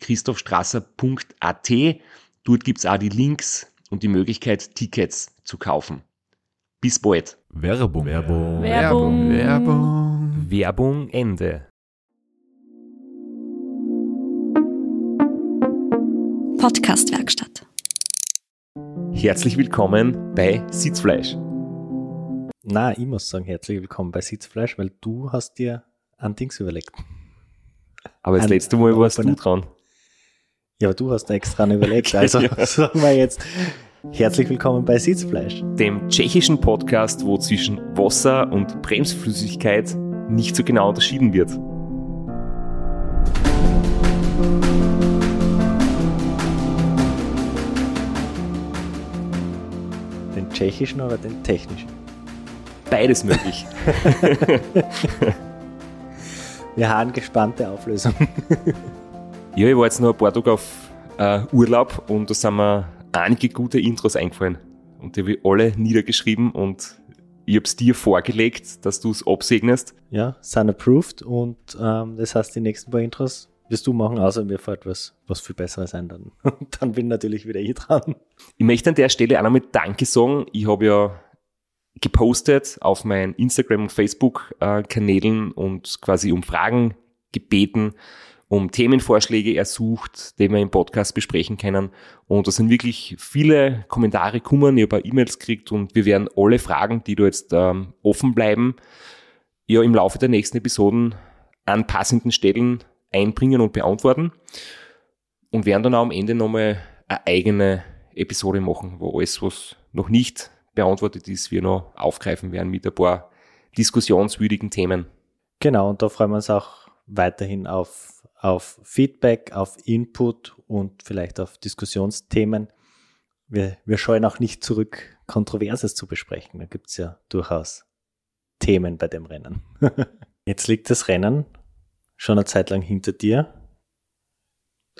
www.christophstrasser.at. Dort gibt's auch die Links und die Möglichkeit, Tickets zu kaufen. Bis bald. Werbung. Werbung. Werbung. Werbung. Werbung Ende. Podcastwerkstatt. Herzlich willkommen bei Sitzfleisch. Na, ich muss sagen, herzlich willkommen bei Sitzfleisch, weil du hast dir ein Dings überlegt. Aber das Ein letzte Mal warst du dran. Ja, aber du hast extra einen überlegt. Also Ja. sagen wir jetzt herzlich willkommen bei Sitzfleisch. Dem tschechischen Podcast, wo zwischen Wasser und Bremsflüssigkeit nicht so genau unterschieden wird. Den tschechischen oder den technischen? Beides möglich. Wir haben gespannte Auflösung. Ja, ich war jetzt noch ein paar Tage auf äh, Urlaub und da sind mir einige gute Intros eingefallen. Und die habe ich alle niedergeschrieben und ich habe es dir vorgelegt, dass du es absegnest. Ja, sind approved und ähm, das heißt, die nächsten paar Intros wirst du machen, außer mir fällt was, was viel Besseres ein. Dann, dann bin natürlich wieder ich dran. Ich möchte an der Stelle auch nochmal Danke sagen. Ich habe ja gepostet auf meinen Instagram- und Facebook-Kanälen und quasi um Fragen gebeten, um Themenvorschläge ersucht, die wir im Podcast besprechen können. Und da sind wirklich viele Kommentare gekommen, ich habe auch E-Mails gekriegt und wir werden alle Fragen, die da jetzt ähm, offen bleiben, ja im Laufe der nächsten Episoden an passenden Stellen einbringen und beantworten und werden dann auch am Ende nochmal eine eigene Episode machen, wo alles, was noch nicht beantwortet ist, wir noch aufgreifen werden mit ein paar diskussionswürdigen Themen. Genau, und da freuen wir uns auch weiterhin auf, auf Feedback, auf Input und vielleicht auf Diskussionsthemen. Wir, wir scheuen auch nicht zurück, Kontroverses zu besprechen. Da gibt's ja durchaus Themen bei dem Rennen. Jetzt liegt das Rennen schon eine Zeit lang hinter dir.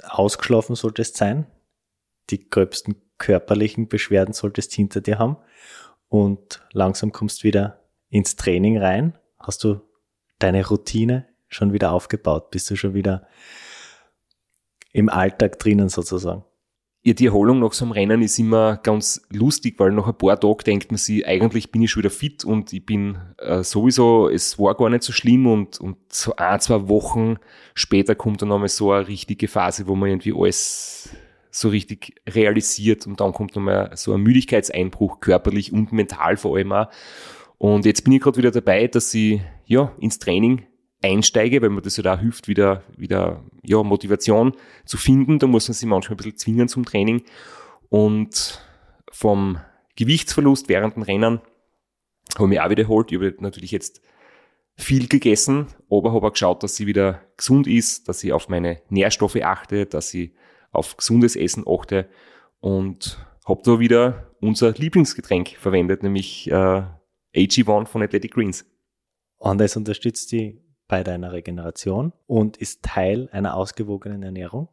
Ausgeschlafen sollte es sein. Die gröbsten körperlichen Beschwerden solltest hinter dir haben. Und langsam kommst wieder ins Training rein. Hast du deine Routine schon wieder aufgebaut? Bist du schon wieder im Alltag drinnen sozusagen? Ja, die Erholung nach so einem Rennen ist immer ganz lustig, weil nach ein paar Tagen denkt man sich, eigentlich bin ich schon wieder fit und ich bin äh, sowieso, es war gar nicht so schlimm und, und so ein, zwei Wochen später kommt dann nochmal so eine richtige Phase, wo man irgendwie alles so richtig realisiert und dann kommt nochmal so ein Müdigkeitseinbruch, körperlich und mental vor allem auch. Und jetzt bin ich gerade wieder dabei, dass ich ja ins Training einsteige, weil mir das ja da hilft, wieder, wieder ja, Motivation zu finden. Da muss man sich manchmal ein bisschen zwingen zum Training. Und vom Gewichtsverlust während dem Rennen habe ich mich auch wiederholt. Ich habe natürlich jetzt viel gegessen, aber habe auch geschaut, dass sie wieder gesund ist, dass ich auf meine Nährstoffe achte, dass ich auf gesundes Essen achte und habe da wieder unser Lieblingsgetränk verwendet, nämlich äh, AG1 von Athletic Greens. Und es unterstützt die bei deiner Regeneration und ist Teil einer ausgewogenen Ernährung.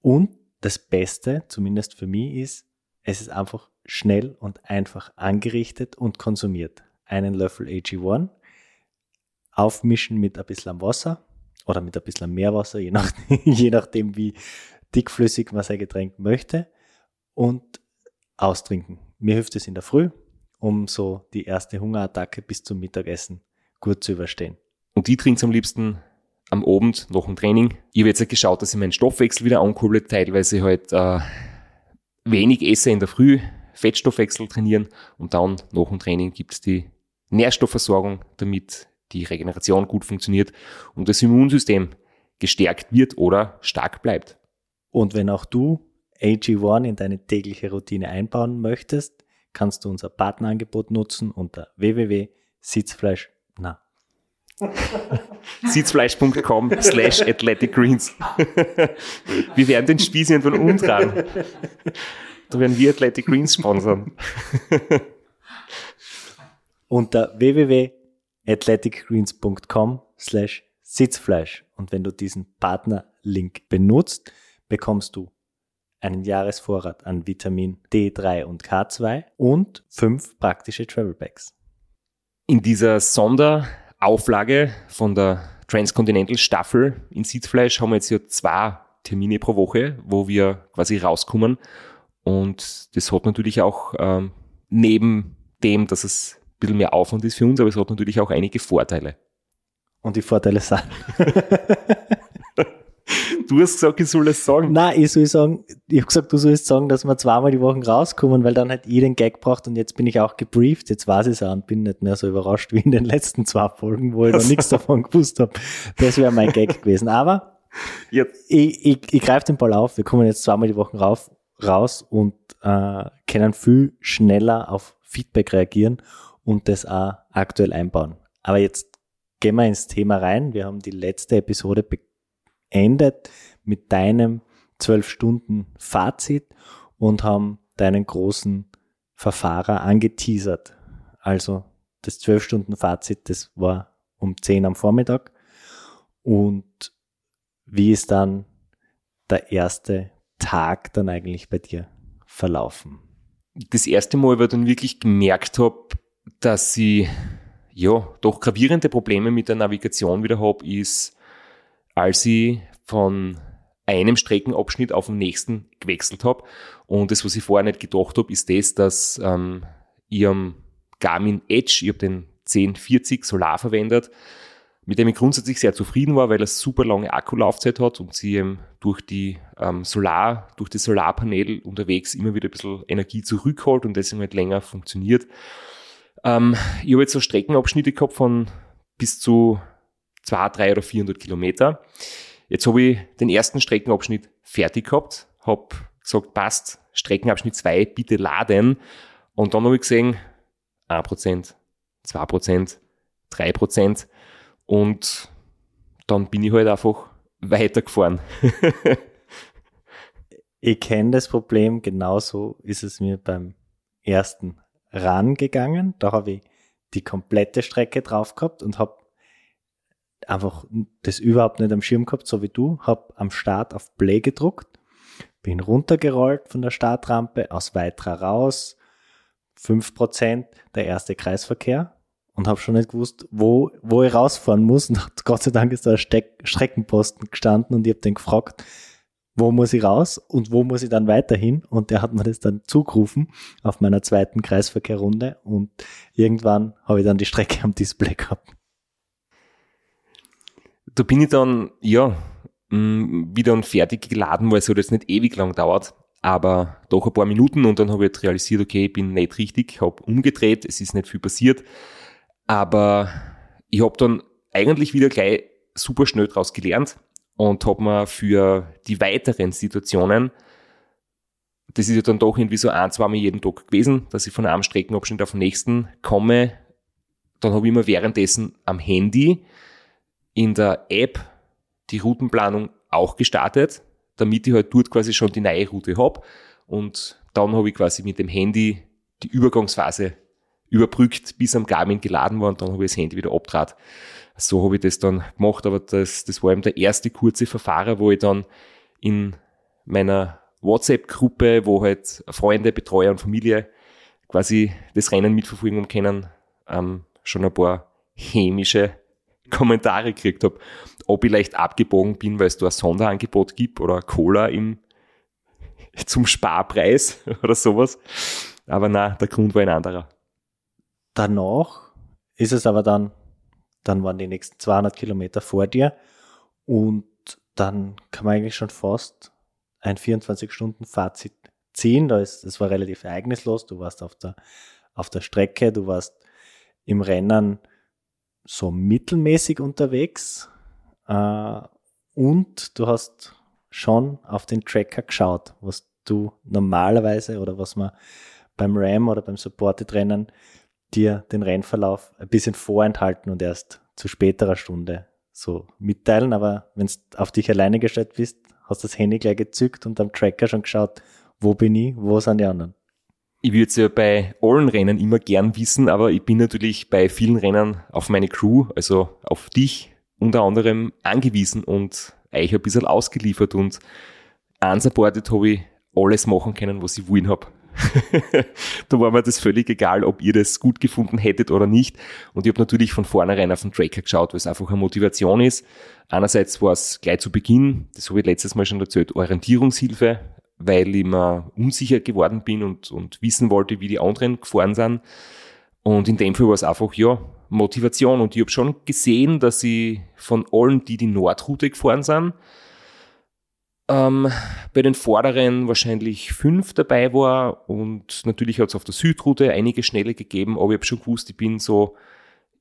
Und das Beste, zumindest für mich, ist, es ist einfach schnell und einfach angerichtet und konsumiert. Einen Löffel AG1, aufmischen mit ein bisschen Wasser oder mit ein bisschen Meerwasser, je, nach, je nachdem, wie dickflüssig man sein Getränk möchte und austrinken. Mir hilft es in der Früh, um so die erste Hungerattacke bis zum Mittagessen gut zu überstehen. Und ich trinke am liebsten am Abend nach dem Training. Ich habe jetzt halt geschaut, dass ich meinen Stoffwechsel wieder ankurbel, teilweise halt äh, wenig esse in der Früh, Fettstoffwechsel trainieren und dann nach dem Training gibt es die Nährstoffversorgung, damit die Regeneration gut funktioniert und das Immunsystem gestärkt wird oder stark bleibt. Und wenn auch du AG1 in deine tägliche Routine einbauen möchtest, kannst du unser Partnerangebot nutzen unter www.sitzfleisch, na, Sitzfleisch.com slash Athletic Greens. wir werden den Spieß irgendwann umdrehen. Da werden wir Athletic Greens sponsern. unter www.athleticgreens.com slash Sitzfleisch. Und wenn du diesen Partnerlink benutzt, bekommst du einen Jahresvorrat an Vitamin D3 und K2 und fünf praktische Travel Bags. In dieser Sonderauflage von der Transcontinental Staffel in Sitzfleisch haben wir jetzt ja zwei Termine pro Woche, wo wir quasi rauskommen. Und das hat natürlich auch ähm, neben dem, dass es ein bisschen mehr Aufwand ist für uns, aber es hat natürlich auch einige Vorteile. Und die Vorteile sind. Du hast gesagt, ich soll es sagen. Nein, ich soll sagen, ich habe gesagt, du sollst sagen, dass wir zweimal die Woche rauskommen, weil dann halt ich den Gag braucht und jetzt bin ich auch gebrieft, jetzt weiß ich es auch und bin nicht mehr so überrascht wie in den letzten zwei Folgen, wo ich noch nichts davon gewusst habe. Das wäre mein Gag gewesen. Aber Ja, ich, ich, ich greife den Ball auf, wir kommen jetzt zweimal die Woche rauf, raus und äh, können viel schneller auf Feedback reagieren und das auch aktuell einbauen. Aber jetzt gehen wir ins Thema rein. Wir haben die letzte Episode beendet mit deinem zwölf Stunden Fazit und haben deinen großen Verfahrer angeteasert. Also das zwölf Stunden Fazit, das war um 10 am Vormittag und wie ist dann der erste Tag dann eigentlich bei dir verlaufen? das erste Mal, wo ich dann wirklich gemerkt habe, dass ich ja doch gravierende Probleme mit der Navigation wieder habe, ist, als ich von einem Streckenabschnitt auf den nächsten gewechselt habe. Und das, was ich vorher nicht gedacht habe, ist das, dass ähm, ich am Garmin Edge, ich habe den 1040 Solar verwendet, mit dem ich grundsätzlich sehr zufrieden war, weil er super lange Akkulaufzeit hat und sie eben durch die ähm, Solar, durch das Solarpanel unterwegs immer wieder ein bisschen Energie zurückholt und deswegen halt länger funktioniert. Ähm, ich habe jetzt so Streckenabschnitte gehabt von bis zu 200, 300 oder 400 Kilometer. Jetzt habe ich den ersten Streckenabschnitt fertig gehabt, habe gesagt, passt, Streckenabschnitt 2, bitte laden. Und dann habe ich gesehen, 1%, 2%, 3%. Und dann bin ich halt einfach weitergefahren. Ich kenne das Problem, genauso ist es mir beim ersten Run gegangen. Da habe ich die komplette Strecke drauf gehabt und habe einfach das überhaupt nicht am Schirm gehabt, so wie du. Habe am Start auf Play gedruckt, bin runtergerollt von der Startrampe, aus weiterer raus, 5% der erste Kreisverkehr und habe schon nicht gewusst, wo, wo ich rausfahren muss. Und Gott sei Dank ist da ein Steck Streckenposten gestanden und ich habe den gefragt, wo muss ich raus und wo muss ich dann weiterhin? Und der hat mir das dann zugerufen auf meiner zweiten Kreisverkehrrunde und irgendwann habe ich dann die Strecke am Display gehabt. Da bin ich dann, ja, mh, wieder und fertig geladen, weil es halt jetzt nicht ewig lang dauert, aber doch ein paar Minuten und dann habe ich jetzt realisiert, okay, ich bin nicht richtig, habe umgedreht, es ist nicht viel passiert, aber ich habe dann eigentlich wieder gleich super schnell draus gelernt und habe mir für die weiteren Situationen, das ist ja dann doch irgendwie so ein, zweimal jeden Tag gewesen, dass ich von einem Streckenabschnitt auf den nächsten komme, dann habe ich immer währenddessen am Handy in der App die Routenplanung auch gestartet, damit ich halt dort quasi schon die neue Route habe. Und dann habe ich quasi mit dem Handy die Übergangsphase überbrückt, bis am Garmin geladen war und dann habe ich das Handy wieder abtrat. So habe ich das dann gemacht, aber das, das war eben der erste kurze Verfahrer, wo ich dann in meiner WhatsApp-Gruppe, wo halt Freunde, Betreuer und Familie quasi das Rennen mitverfolgen können, ähm, schon ein paar hämische Kommentare gekriegt habe, ob ich leicht abgebogen bin, weil es da ein Sonderangebot gibt oder Cola im, zum Sparpreis oder sowas. Aber na, der Grund war ein anderer. Danach ist es aber dann, dann waren die nächsten 200 Kilometer vor dir Und dann kann man eigentlich schon fast ein 24-Stunden-Fazit ziehen. Da das war relativ ereignislos. Du warst auf der, auf der Strecke, du warst im Rennen so mittelmäßig unterwegs äh, und du hast schon auf den Tracker geschaut, was du normalerweise oder was man beim RAM oder beim Supported Rennen dir den Rennverlauf ein bisschen vorenthalten und erst zu späterer Stunde so mitteilen. Aber wenn du auf dich alleine gestellt bist, hast du das Handy gleich gezückt und am Tracker schon geschaut, wo bin ich, wo sind die anderen. Ich würde es ja bei allen Rennen immer gern wissen, aber ich bin natürlich bei vielen Rennen auf meine Crew, also auf dich unter anderem angewiesen und euch ein bisschen ausgeliefert und unsupported habe ich alles machen können, was ich wollen habe. da war mir das völlig egal, ob ihr das gut gefunden hättet oder nicht. Und ich habe natürlich von vornherein auf den Tracker geschaut, weil es einfach eine Motivation ist. Einerseits war es gleich zu Beginn, das habe ich letztes Mal schon erzählt, Orientierungshilfe, weil ich mir unsicher geworden bin und, und wissen wollte, wie die anderen gefahren sind. Und in dem Fall war es einfach, ja, Motivation. Und ich habe schon gesehen, dass ich von allen, die die Nordroute gefahren sind, ähm, bei den Vorderen wahrscheinlich fünf dabei war und natürlich hat es auf der Südroute einige Schnelle gegeben, aber ich habe schon gewusst, ich bin so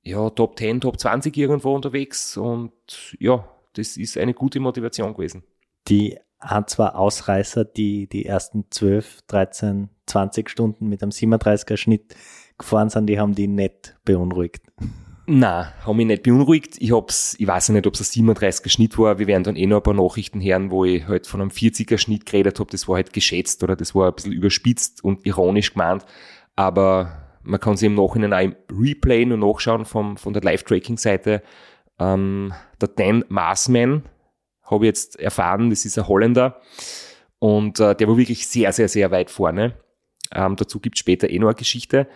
ja, Top 10, Top 20 irgendwo unterwegs und ja, das ist eine gute Motivation gewesen. Die ein, zwei Ausreißer, die die ersten 12, 13, 20 Stunden mit einem 37er Schnitt gefahren sind, die haben die nicht beunruhigt. Na, haben mich nicht beunruhigt. Ich hab's, ich weiß ja nicht, ob es ein 37er Schnitt war. Wir werden dann eh noch ein paar Nachrichten hören, wo ich halt von einem 40er Schnitt geredet habe. Das war halt geschätzt oder das war ein bisschen überspitzt und ironisch gemeint. Aber man kann sich im Nachhinein auch im Replay nur nachschauen vom, von der Live-Tracking-Seite. Ähm, der Dan Marsman, habe ich jetzt erfahren, das ist ein Holländer. Und äh, der war wirklich sehr, sehr, sehr weit vorne. Ähm, dazu gibt es später eh noch eine Geschichte.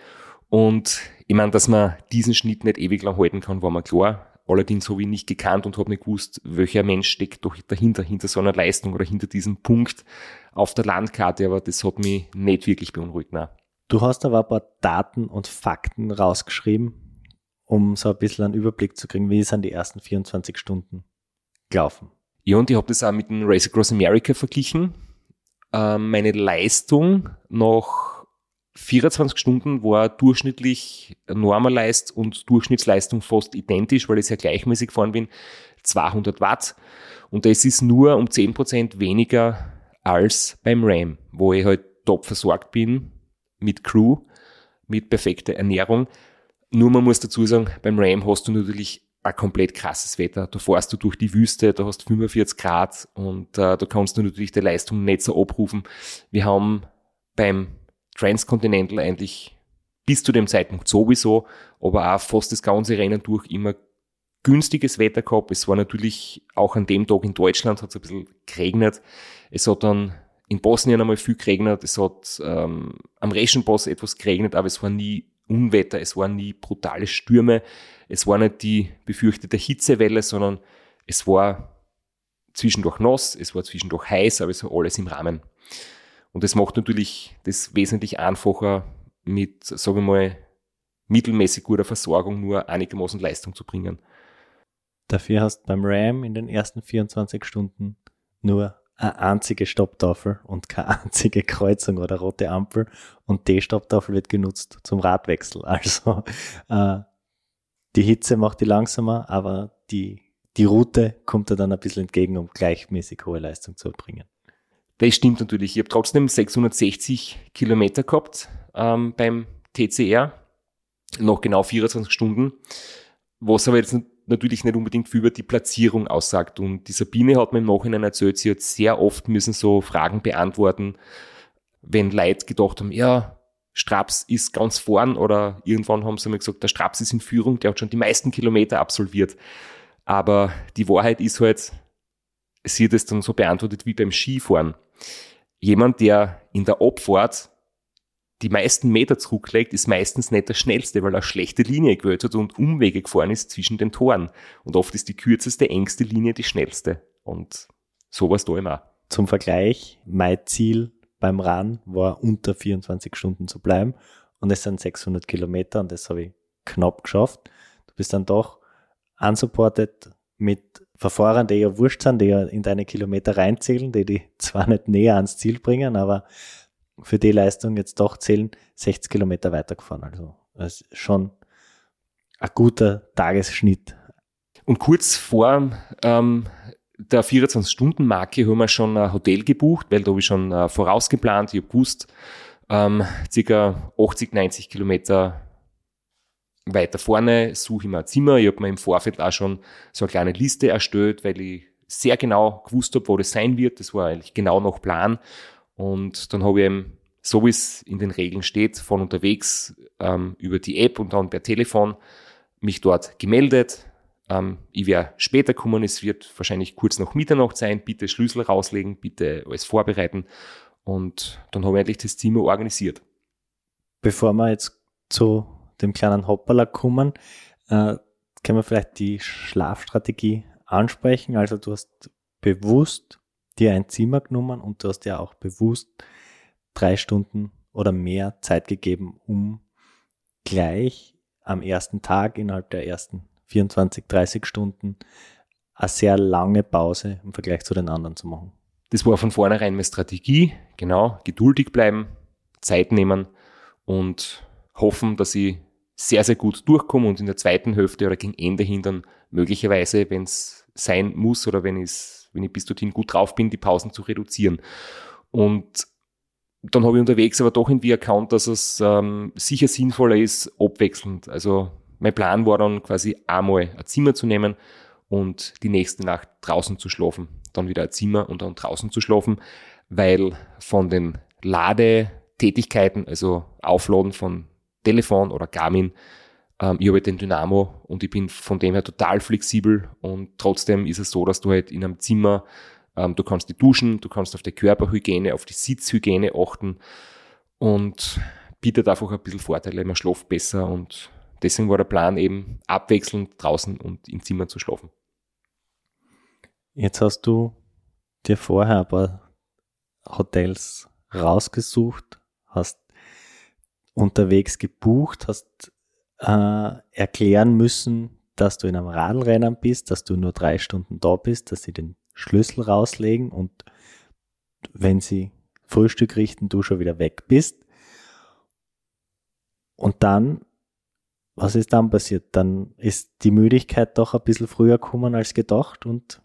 Und ich meine, dass man diesen Schnitt nicht ewig lang halten kann, war mir klar. Allerdings habe ich nicht gekannt und habe nicht gewusst, welcher Mensch steckt doch dahinter, hinter so einer Leistung oder hinter diesem Punkt auf der Landkarte. Aber das hat mich nicht wirklich beunruhigt. Nein. Du hast aber ein paar Daten und Fakten rausgeschrieben, um so ein bisschen einen Überblick zu kriegen, wie sind die ersten 24 Stunden gelaufen. Ja, und ich habe das auch mit dem Race Across America verglichen. Ähm, meine Leistung nach 24 Stunden war durchschnittlich Normalleist und Durchschnittsleistung fast identisch, weil ich sehr gleichmäßig gefahren bin, 200 Watt. Und das ist nur um 10% weniger als beim RAM, wo ich halt top versorgt bin mit Crew, mit perfekter Ernährung. Nur man muss dazu sagen, beim RAM hast du natürlich ein komplett krasses Wetter. Da fährst du durch die Wüste, da hast 45 Grad und äh, da kannst du natürlich die Leistung nicht so abrufen. Wir haben beim Transcontinental eigentlich bis zu dem Zeitpunkt sowieso, aber auch fast das ganze Rennen durch immer günstiges Wetter gehabt. Es war natürlich auch an dem Tag in Deutschland hat es ein bisschen geregnet. Es hat dann in Bosnien einmal viel geregnet. Es hat ähm, am Reschenpass etwas geregnet, aber es war nie Unwetter, es waren nie brutale Stürme. Es war nicht die befürchtete Hitzewelle, sondern es war zwischendurch nass, es war zwischendurch heiß, aber es war alles im Rahmen. Und das macht natürlich das wesentlich einfacher, mit, sagen wir mal, mittelmäßig guter Versorgung nur einigermaßen Leistung zu bringen. Dafür hast beim RAM in den ersten 24 Stunden nur eine einzige Stopptafel und keine einzige Kreuzung oder rote Ampel und die Stopptafel wird genutzt zum Radwechsel. Also äh, die Hitze macht die langsamer, aber die, die Route kommt dir dann ein bisschen entgegen, um gleichmäßig hohe Leistung zu erbringen. Das stimmt natürlich. Ich habe trotzdem 660 Kilometer gehabt ähm, beim TCR, noch genau 24 Stunden, was aber jetzt natürlich nicht unbedingt für über die Platzierung aussagt. Und die Sabine hat mir im Nachhinein erzählt, sie hat sehr oft müssen so Fragen beantworten, wenn Leute gedacht haben, ja, Straps ist ganz vorn oder irgendwann haben sie mir gesagt, der Straps ist in Führung, der hat schon die meisten Kilometer absolviert. Aber die Wahrheit ist halt, sie hat es dann so beantwortet wie beim Skifahren. Jemand, der in der Abfahrt die meisten Meter zurücklegt, ist meistens nicht der schnellste, weil er schlechte Linie gewählt hat und Umwege gefahren ist zwischen den Toren. Und oft ist die kürzeste, engste Linie die schnellste. Und sowas da immer. Zum Vergleich, mein Ziel beim Run war unter 24 Stunden zu bleiben. Und es sind 600 Kilometer und das habe ich knapp geschafft. Du bist dann doch unsupported mit Verfahren, die ja wurscht sind, die ja in deine Kilometer reinzählen, die die zwar nicht näher ans Ziel bringen, aber für die Leistung jetzt doch zählen, 60 Kilometer weitergefahren. Also das ist schon ein guter Tagesschnitt. Und kurz vor ähm, der 24-Stunden-Marke haben wir schon ein Hotel gebucht, weil da habe ich schon äh, vorausgeplant. Ich habe gewusst, ähm, circa 80, 90 Kilometer weiter vorne suche ich mir ein Zimmer. Ich habe mir im Vorfeld auch schon so eine kleine Liste erstellt, weil ich sehr genau gewusst habe, wo das sein wird. Das war eigentlich genau nach Plan. Und dann habe ich eben, so wie es in den Regeln steht, von unterwegs ähm, über die App und dann per Telefon mich dort gemeldet. Ähm, ich werde später kommen, es wird wahrscheinlich kurz nach Mitternacht sein. Bitte Schlüssel rauslegen, bitte alles vorbereiten. Und dann habe ich endlich das Zimmer organisiert. Bevor wir jetzt zu dem kleinen Hopperler kommen, äh, können wir vielleicht die Schlafstrategie ansprechen. Also du hast bewusst dir ein Zimmer genommen und du hast dir auch bewusst drei Stunden oder mehr Zeit gegeben, um gleich am ersten Tag innerhalb der ersten 24, 30 Stunden eine sehr lange Pause im Vergleich zu den anderen zu machen. Das war von vornherein meine Strategie. Genau, geduldig bleiben, Zeit nehmen und hoffen, dass ich sehr, sehr gut durchkomme und in der zweiten Hälfte oder gegen Ende hin dann möglicherweise, wenn es sein muss oder wenn, wenn ich bis dorthin gut drauf bin, die Pausen zu reduzieren. Und dann habe ich unterwegs aber doch irgendwie erkannt, dass es ähm, sicher sinnvoller ist, abwechselnd. Also mein Plan war dann quasi einmal ein Zimmer zu nehmen und die nächste Nacht draußen zu schlafen. Dann wieder ein Zimmer und dann draußen zu schlafen, weil von den Ladetätigkeiten, also Aufladen von Telefon oder Garmin. Ähm, ich habe halt den Dynamo und ich bin von dem her total flexibel und trotzdem ist es so, dass du halt in einem Zimmer, ähm, du kannst die duschen, du kannst auf die Körperhygiene, auf die Sitzhygiene achten und bietet einfach ein bisschen Vorteile, man schläft besser und deswegen war der Plan eben abwechselnd draußen und im Zimmer zu schlafen. Jetzt hast du dir vorher ein paar Hotels rausgesucht, hast unterwegs gebucht, hast äh, erklären müssen, dass du in einem Radlrennen bist, dass du nur drei Stunden da bist, dass sie den Schlüssel rauslegen und wenn sie Frühstück richten, du schon wieder weg bist. Und dann, was ist dann passiert? Dann ist die Müdigkeit doch ein bisschen früher gekommen als gedacht und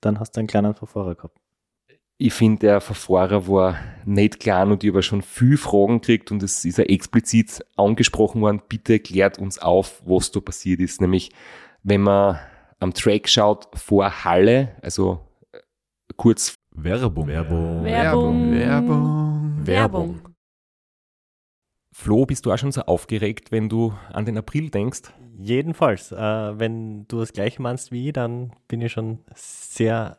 dann hast du einen kleinen Verfahrer gehabt ich finde, der Verfahrer war nicht klar und ich habe schon viel Fragen gekriegt und es ist ja explizit angesprochen worden, bitte klärt uns auf, was da passiert ist. Nämlich, wenn man am Track schaut, vor Halle, also äh, kurz Werbung. Werbung. Werbung. Werbung. Werbung. Flo, bist du auch schon so aufgeregt, wenn du an den April denkst? Jedenfalls, äh, wenn du das gleiche meinst wie ich, dann bin ich schon sehr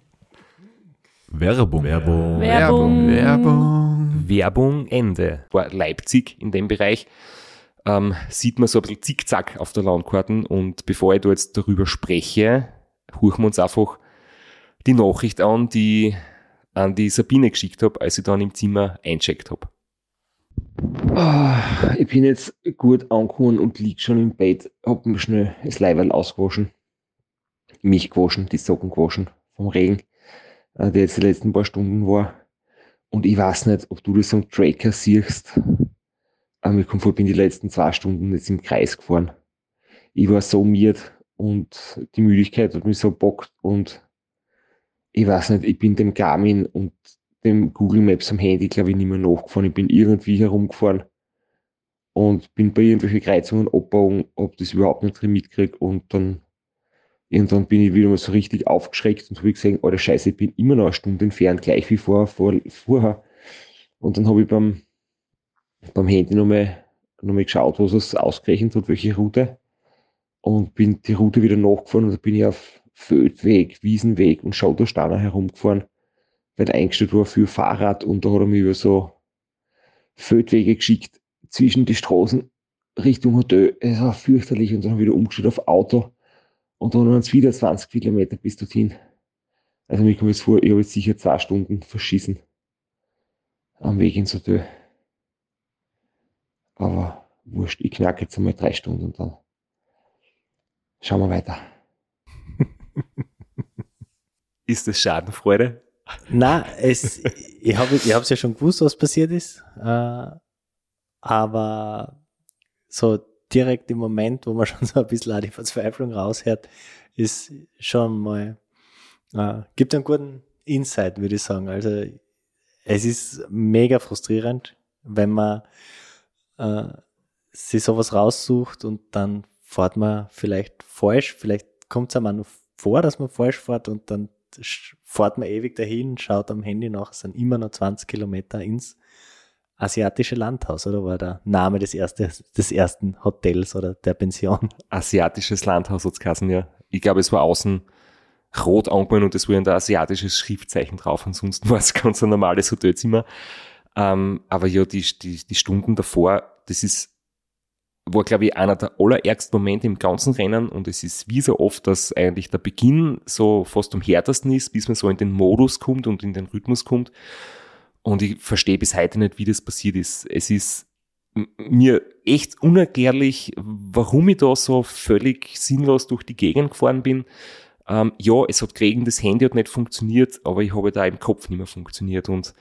Werbung. Werbung. Werbung. Werbung. Werbung Ende. War Leipzig in dem Bereich. Ähm, sieht man so ein bisschen zickzack auf der Landkarten und bevor ich da jetzt darüber spreche, huchen wir uns einfach die Nachricht an, die ich an die Sabine geschickt habe, als ich dann im Zimmer eincheckt habe. Ah, ich bin jetzt gut angekommen und lieg schon im Bett, hab mir schnell das Leiberl ausgewaschen, mich gewaschen, die Socken gewaschen vom Regen, der jetzt die letzten paar Stunden war. Und ich weiß nicht, ob du das am Tracker siehst. Aber mir kommt vor, ich bin die letzten zwei Stunden jetzt im Kreis gefahren. Ich war so miert und die Müdigkeit hat mich so bockt und ich weiß nicht, ich bin dem Garmin und dem Google Maps am Handy, glaube ich, nicht mehr nachgefahren. Ich bin irgendwie herumgefahren und bin bei irgendwelchen Kreuzungen abbauen, ob das überhaupt nicht mitkriege und dann irgendwann bin ich wieder mal so richtig aufgeschreckt und habe gesehen, oh Scheiße, ich bin immer noch eine Stunde entfernt, gleich wie vor, vor, vorher. Und dann habe ich beim, beim Handy nochmal noch mal geschaut, was es ausgerechnet hat, welche Route. Und bin die Route wieder nachgefahren und da bin ich auf Feldweg, Wiesenweg und Schauderstanner herumgefahren weil eingestellt war für Fahrrad und da hat er mich über so Feldwege geschickt zwischen die Straßen Richtung Hotel. Es war fürchterlich und dann wieder umgestellt auf Auto und dann waren es wieder 20 Kilometer bis dorthin. Also mir kommt jetzt vor, ich habe jetzt sicher zwei Stunden verschissen am Weg ins Hotel. Aber wurscht, ich knacke jetzt einmal drei Stunden und dann schauen wir weiter. Ist das Schadenfreude? Na, es, ich habe ich hab's ja schon gewusst, was passiert ist. Äh, aber so direkt im Moment, wo man schon so ein bisschen auch die Verzweiflung raushört, ist schon mal, äh, gibt einen guten Insight, würde ich sagen. Also es ist mega frustrierend, wenn man äh, sich sowas raussucht und dann fährt man vielleicht falsch, vielleicht kommt es einem auch noch vor, dass man falsch fährt und dann fährt man ewig dahin, schaut am Handy nach, es sind immer noch 20 Kilometer ins asiatische Landhaus, oder war der Name des, erste, des ersten Hotels oder der Pension? Asiatisches Landhaus hat es ja. Ich glaube, es war außen rot angemalt und es war ein asiatisches Schriftzeichen drauf. Ansonsten war es ganz ein normales Hotelzimmer. Ähm, aber ja, die, die, die Stunden davor, das ist war, glaube ich, einer der allerärgsten Momente im ganzen Rennen und es ist wie so oft, dass eigentlich der Beginn so fast am härtesten ist, bis man so in den Modus kommt und in den Rhythmus kommt. Und ich verstehe bis heute nicht, wie das passiert ist. Es ist mir echt unerklärlich, warum ich da so völlig sinnlos durch die Gegend gefahren bin. Ähm, ja, es hat geregnet, das Handy hat nicht funktioniert, aber ich habe da im Kopf nicht mehr funktioniert. Und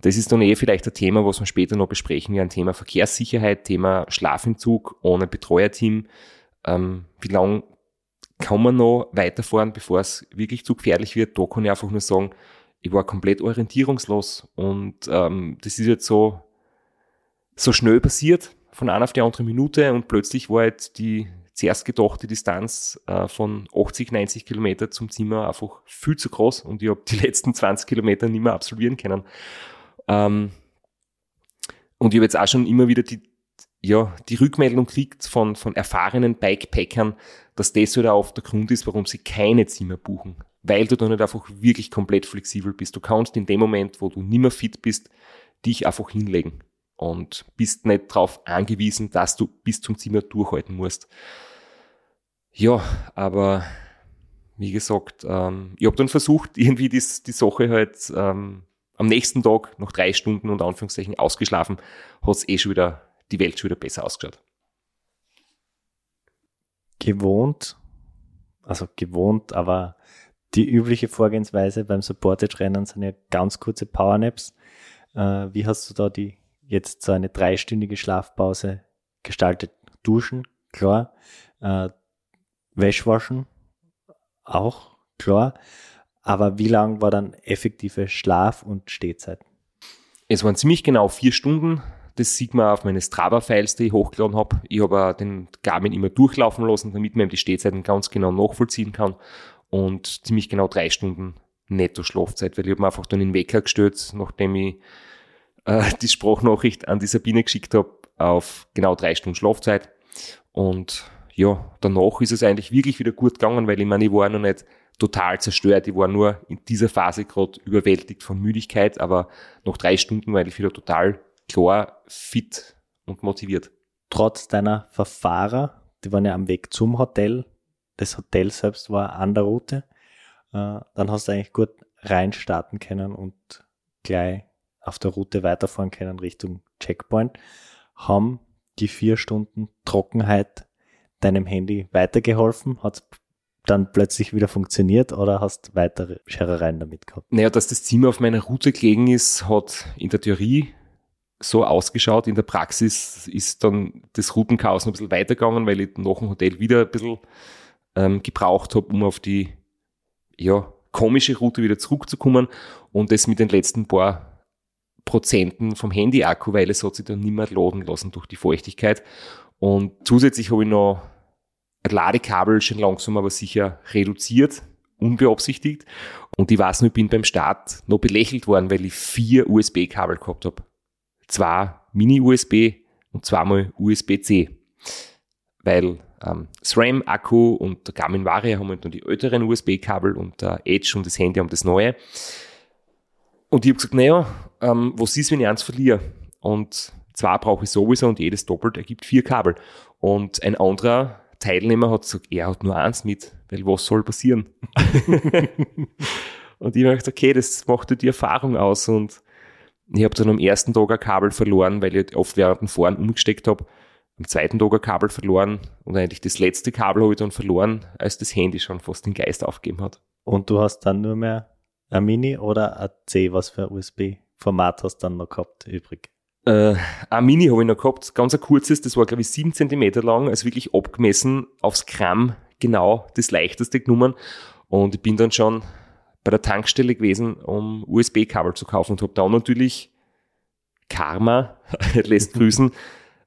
das ist dann eh vielleicht ein Thema, was wir später noch besprechen werden. Thema Verkehrssicherheit, Thema Schlafentzug ohne Betreuerteam. Ähm, wie lange kann man noch weiterfahren, bevor es wirklich zu gefährlich wird? Da kann ich einfach nur sagen, ich war komplett orientierungslos. Und ähm, das ist jetzt so, so schnell passiert, von einer auf die andere Minute und plötzlich war jetzt die, zuerst gedachte Distanz äh, von 80, 90 Kilometer zum Zimmer einfach viel zu groß und ich habe die letzten 20 Kilometer nicht mehr absolvieren können. Ähm, und ich habe jetzt auch schon immer wieder die, ja, die Rückmeldung kriegt von, von erfahrenen Bikepackern, dass das halt auch oft der Grund ist, warum sie keine Zimmer buchen. Weil du da nicht einfach wirklich komplett flexibel bist. Du kannst in dem Moment, wo du nicht mehr fit bist, dich einfach hinlegen. und bist nicht darauf angewiesen, dass du bis zum Zimmer durchhalten musst. Ja, aber wie gesagt, ähm, ich habe dann versucht, irgendwie die, die Sache halt ähm, am nächsten Tag, nach drei Stunden und Anführungszeichen ausgeschlafen, hat es eh schon wieder, die Welt schon wieder besser ausgeschaut. Gewohnt, also gewohnt, aber die übliche Vorgehensweise beim Supported-Rennen sind ja ganz kurze Powernaps. Äh, wie hast du da die jetzt so eine dreistündige Schlafpause gestaltet? Duschen, klar. Äh, Wäschwaschen, auch klar. Aber wie lang war dann effektive Schlaf- und Stehzeit? Es waren ziemlich genau vier Stunden. Das sieht man auf meine Strava-Files, die ich hochgeladen habe. Ich habe den Garmin immer durchlaufen lassen, damit man die Stehzeiten ganz genau nachvollziehen kann. Und ziemlich genau drei Stunden netto Schlafzeit, weil ich habe mir einfach dann den Wecker gestellt, nachdem ich äh, die Sprachnachricht an die Sabine geschickt habe, auf genau drei Stunden Schlafzeit. Und ja, danach ist es eigentlich wirklich wieder gut gegangen, weil ich meine, ich war noch nicht total zerstört. Ich war nur in dieser Phase gerade überwältigt von Müdigkeit, aber nach drei Stunden war ich wieder total klar, fit und motiviert. Trotz deiner Verfahrer, die waren ja am Weg zum Hotel, das Hotel selbst war an der Route, äh, dann hast du eigentlich gut reinstarten können und gleich auf der Route weiterfahren können Richtung Checkpoint. Haben die vier Stunden Trockenheit deinem Handy weitergeholfen? Hat dann plötzlich wieder funktioniert oder hast weitere Scherereien damit gehabt? Naja, dass das Zimmer auf meiner Route gelegen ist, hat in der Theorie so ausgeschaut. In der Praxis ist dann das Routenchaos noch ein bisschen weitergegangen, weil ich nach dem Hotel wieder ein bisschen ähm, gebraucht habe, um auf die ja, komische Route wieder zurückzukommen und das mit den letzten paar Prozenten vom Handy-Akku, weil es hat sich dann nicht mehr laden lassen durch die Feuchtigkeit. Und zusätzlich habe ich noch ein Ladekabel schon langsam aber sicher reduziert, unbeabsichtigt. Und ich weiß nur, ich bin beim Start noch belächelt worden, weil ich vier USB-Kabel gehabt habe. Zwei Mini-USB und zweimal USB-C. Weil ähm, SRAM-Akku und der Garmin Varia haben halt dann die älteren USB-Kabel und der Edge und das Handy haben das neue. Und ich habe gesagt, naja, ähm, was ist, wenn ich eins verliere? Und zwei brauche ich sowieso und jedes doppelt ergibt vier Kabel. Und ein anderer Teilnehmer hat gesagt, er hat nur eins mit, weil was soll passieren? und ich habe gesagt, okay, das macht halt die Erfahrung aus. Und ich habe dann am ersten Tag ein Kabel verloren, weil ich oft während dem Fahren umgesteckt habe. Am zweiten Tag ein Kabel verloren und eigentlich das letzte Kabel habe ich dann verloren, als das Handy schon fast den Geist aufgegeben hat. Und du hast dann nur mehr ein Mini oder ein C, was für ein USB-Format hast du dann noch gehabt übrig? Äh, ein Mini habe ich noch gehabt, ganz ein kurzes, das war glaube ich sieben Zentimeter lang, also wirklich abgemessen aufs Gramm genau das leichteste genommen. Und ich bin dann schon bei der Tankstelle gewesen, um USB-Kabel zu kaufen und habe dann natürlich Karma, lässt grüßen,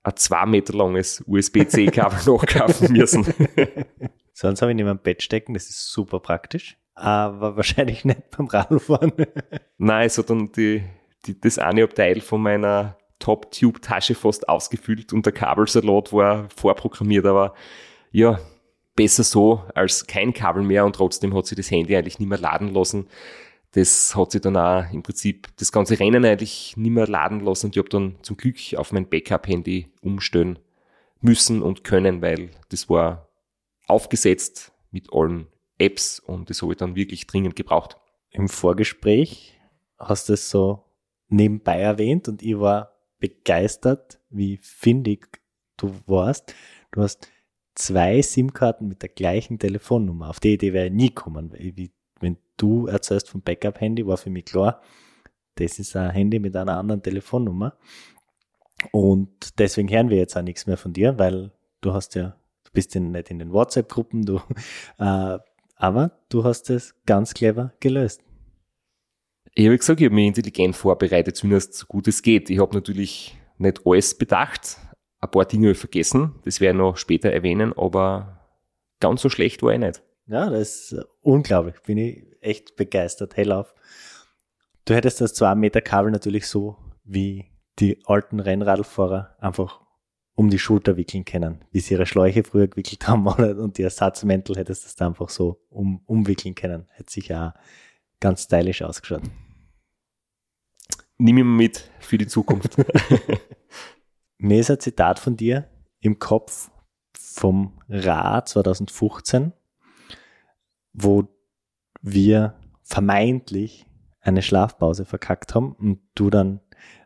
ein zwei Meter langes USB-C-Kabel nachkaufen müssen. Sonst habe ich nicht mehr im Bett stecken, das ist super praktisch, aber wahrscheinlich nicht beim Radfahren. Nein, es hat dann die, die, das eine Abteil von meiner Top-Tube-Tasche fast ausgefüllt und der Kabelsalat war vorprogrammiert, aber ja, besser so als kein Kabel mehr und trotzdem hat sich das Handy eigentlich nicht mehr laden lassen. Das hat sich dann auch im Prinzip das ganze Rennen eigentlich nicht mehr laden lassen und ich habe dann zum Glück auf mein Backup-Handy umstellen müssen und können, weil das war aufgesetzt mit allen Apps und das habe ich dann wirklich dringend gebraucht. Im Vorgespräch hast du es so nebenbei erwähnt und ich war begeistert, wie findig du warst. Du hast zwei SIM-Karten mit der gleichen Telefonnummer. Auf die Idee wäre ich nie kommen. Wie, du erzählst vom Backup-Handy, war für mich klar, das ist ein Handy mit einer anderen Telefonnummer. Und deswegen hören wir jetzt auch nichts mehr von dir, weil du hast ja, du bist ja nicht in den WhatsApp-Gruppen, du, äh, aber du hast es ganz clever gelöst. Ich habe gesagt, ich habe mich intelligent vorbereitet, zumindest so gut es geht. Ich habe natürlich nicht alles bedacht, ein paar Dinge vergessen, das werde ich noch später erwähnen, aber ganz so schlecht war ich nicht. Ja, das ist unglaublich. Bin ich echt begeistert. Hellauf. Du hättest das 2 Meter Kabel natürlich so wie die alten Rennradfahrer einfach um die Schulter wickeln können, wie sie ihre Schläuche früher gewickelt haben und die Ersatzmäntel hättest du das da einfach so um, umwickeln können. Hätte sich ja ganz stylisch ausgeschaut. Nimm ihn mit für die Zukunft. Mir ist ein Zitat von dir im Kopf vom Ra 2015, wo wir vermeintlich eine Schlafpause verkackt haben und du dann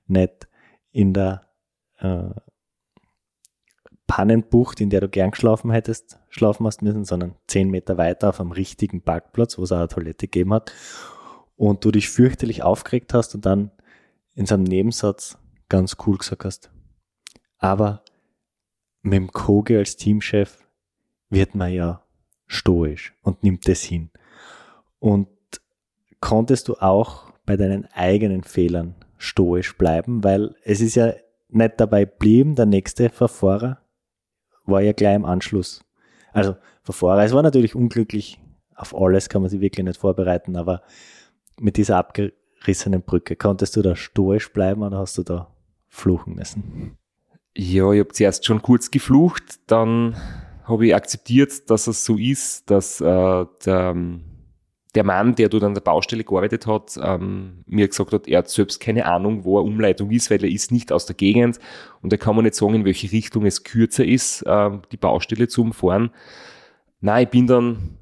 nicht in der äh, Pannenbucht, in der du gern geschlafen hättest, schlafen hast müssen, sondern zehn Meter weiter auf einem richtigen Parkplatz, wo es auch eine Toilette gegeben hat und du dich fürchterlich aufgeregt hast und dann in seinem Nebensatz ganz cool gesagt hast. Aber mit dem Koge als Teamchef wird man ja stoisch und nimmt es hin. Und konntest du auch bei deinen eigenen Fehlern stoisch bleiben, weil es ist ja nicht dabei blieben, der nächste Verfahrer war ja gleich im Anschluss. Also Verfahrer, es war natürlich unglücklich, auf alles kann man sich wirklich nicht vorbereiten, aber mit dieser abgerissenen Brücke, konntest du da stoisch bleiben oder hast du da fluchen müssen? Ja, ich habe zuerst schon kurz geflucht, dann habe ich akzeptiert, dass es so ist, dass äh, der, der Mann, der dort an der Baustelle gearbeitet hat, ähm, mir gesagt hat, er hat selbst keine Ahnung, wo eine Umleitung ist, weil er ist nicht aus der Gegend und er kann mir nicht sagen, in welche Richtung es kürzer ist, äh, die Baustelle zu umfahren. Nein, ich bin dann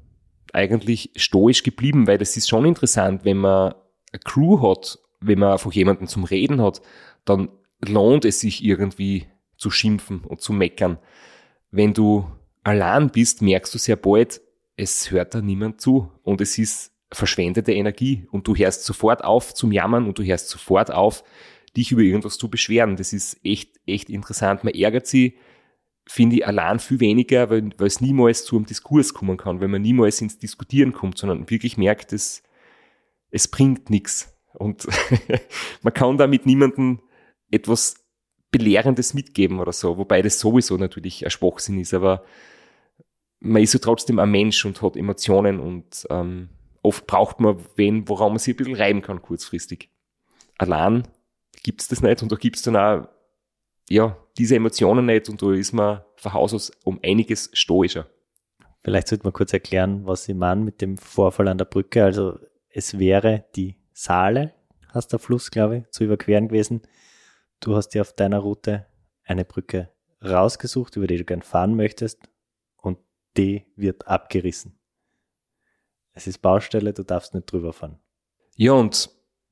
eigentlich stoisch geblieben, weil das ist schon interessant, wenn man eine Crew hat, wenn man einfach jemanden zum Reden hat, dann lohnt es sich irgendwie zu schimpfen und zu meckern. Wenn du allein bist, merkst du sehr bald, es hört da niemand zu und es ist verschwendete Energie und du hörst sofort auf zum Jammern und du hörst sofort auf, dich über irgendwas zu beschweren. Das ist echt, echt interessant. Man ärgert sich finde ich allein viel weniger, weil, weil es niemals zu einem Diskurs kommen kann, weil man niemals ins Diskutieren kommt, sondern wirklich merkt, es, es bringt nichts. Und man kann damit niemandem etwas Belehrendes mitgeben oder so, wobei das sowieso natürlich ein Schwachsinn ist, aber man ist ja trotzdem ein Mensch und hat Emotionen und ähm, oft braucht man wen, woran man sich ein bisschen reiben kann kurzfristig. Allein gibt's das nicht und da gibt's dann auch ja, diese Emotionen nicht und da ist man von Haus aus um einiges stoischer. Vielleicht sollte man kurz erklären, was Sie meinen mit dem Vorfall an der Brücke. Also es wäre die Saale, hast der Fluss, glaube ich, zu überqueren gewesen. Du hast dir auf deiner Route eine Brücke rausgesucht, über die du gern fahren möchtest die wird abgerissen. Es ist Baustelle, du darfst nicht drüber fahren. Ja, und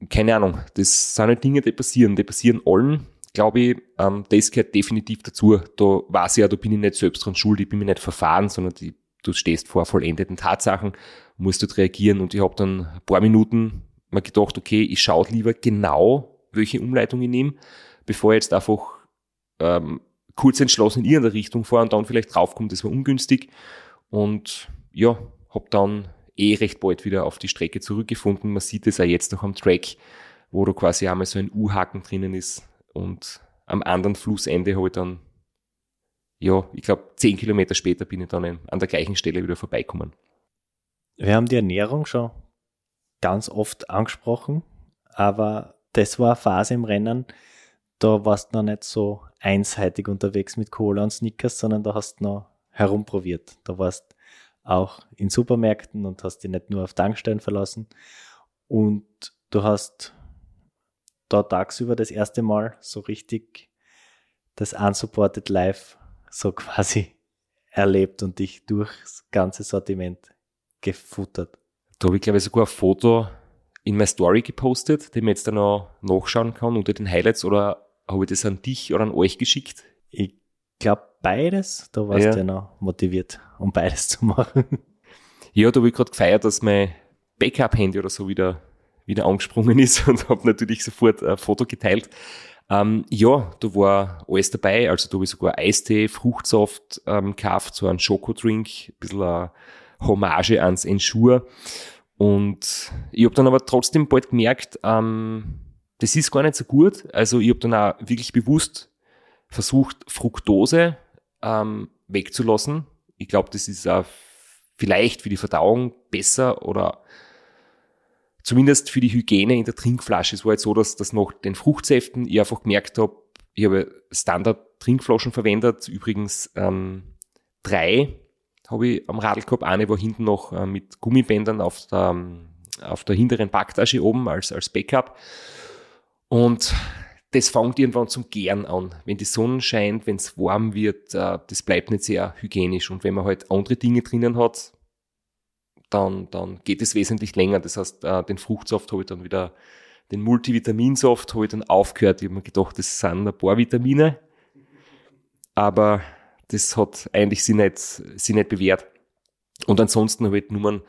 keine Ahnung, das sind halt Dinge, die passieren. Die passieren allen glaube ich, ähm, das gehört definitiv dazu. Da weiß ich ja, da bin ich nicht selbst dran schuld, ich bin mir nicht verfahren, sondern die, du stehst vor vollendeten Tatsachen, musst dort reagieren und ich habe dann ein paar Minuten mal gedacht, okay, ich schaue lieber genau, welche Umleitung ich nehme, bevor ich jetzt einfach ähm, kurz entschlossen in irgendeine Richtung fahre und dann vielleicht draufkomme, das war ungünstig. Und ja, habe dann eh recht bald wieder auf die Strecke zurückgefunden. Man sieht es ja jetzt noch am Track, wo da quasi einmal so ein U-Haken drinnen ist, und am anderen Flussende habe ich dann, ja, ich glaube, zehn Kilometer später bin ich dann an der gleichen Stelle wieder vorbeikommen. Wir haben die Ernährung schon ganz oft angesprochen, aber das war eine Phase im Rennen, da warst du noch nicht so einseitig unterwegs mit Cola und Snickers, sondern da hast du noch herumprobiert. Da warst auch in Supermärkten und hast dich nicht nur auf Tankstellen verlassen. Und du hast da tagsüber das erste Mal so richtig das Unsupported Live so quasi erlebt und dich durchs ganze Sortiment gefuttert. Da habe ich, glaube ich, sogar ein Foto in meine Story gepostet, den man jetzt dann noch nachschauen kann unter den Highlights oder habe ich das an dich oder an euch geschickt? Ich glaube beides, da warst ja. du ja noch motiviert, um beides zu machen. Ja, da habe ich gerade gefeiert, dass mein Backup-Handy oder so wieder wieder angesprungen ist und habe natürlich sofort ein Foto geteilt. Ähm, ja, da war alles dabei. Also da habe ich sogar Eistee, Fruchtsaft ähm, gekauft, so einen Schokodrink, ein bisschen eine Hommage ans Ensure. Und ich habe dann aber trotzdem bald gemerkt, ähm, das ist gar nicht so gut. Also ich habe dann auch wirklich bewusst versucht, Fructose ähm, wegzulassen. Ich glaube, das ist auch vielleicht für die Verdauung besser oder zumindest für die Hygiene in der Trinkflasche. Es war jetzt so, dass das nach den Fruchtsäften ich einfach gemerkt habe, ich habe Standard-Trinkflaschen verwendet, übrigens ähm, drei habe ich am Radl gehabt. Eine war hinten noch äh, mit Gummibändern auf der, auf der hinteren Backtasche oben als, als Backup. Und das fängt irgendwann zum Gären an. Wenn die Sonne scheint, wenn es warm wird, äh, das bleibt nicht sehr hygienisch. Und wenn man halt andere Dinge drinnen hat, dann, dann geht es wesentlich länger. Das heißt, äh, den Fruchtsaft habe ich dann wieder, den Multivitaminsaft habe ich dann aufgehört. Ich habe mir gedacht, das sind ein paar Vitamine. Aber das hat eigentlich sie nicht, sie nicht bewährt. Und ansonsten habe ich Nummern,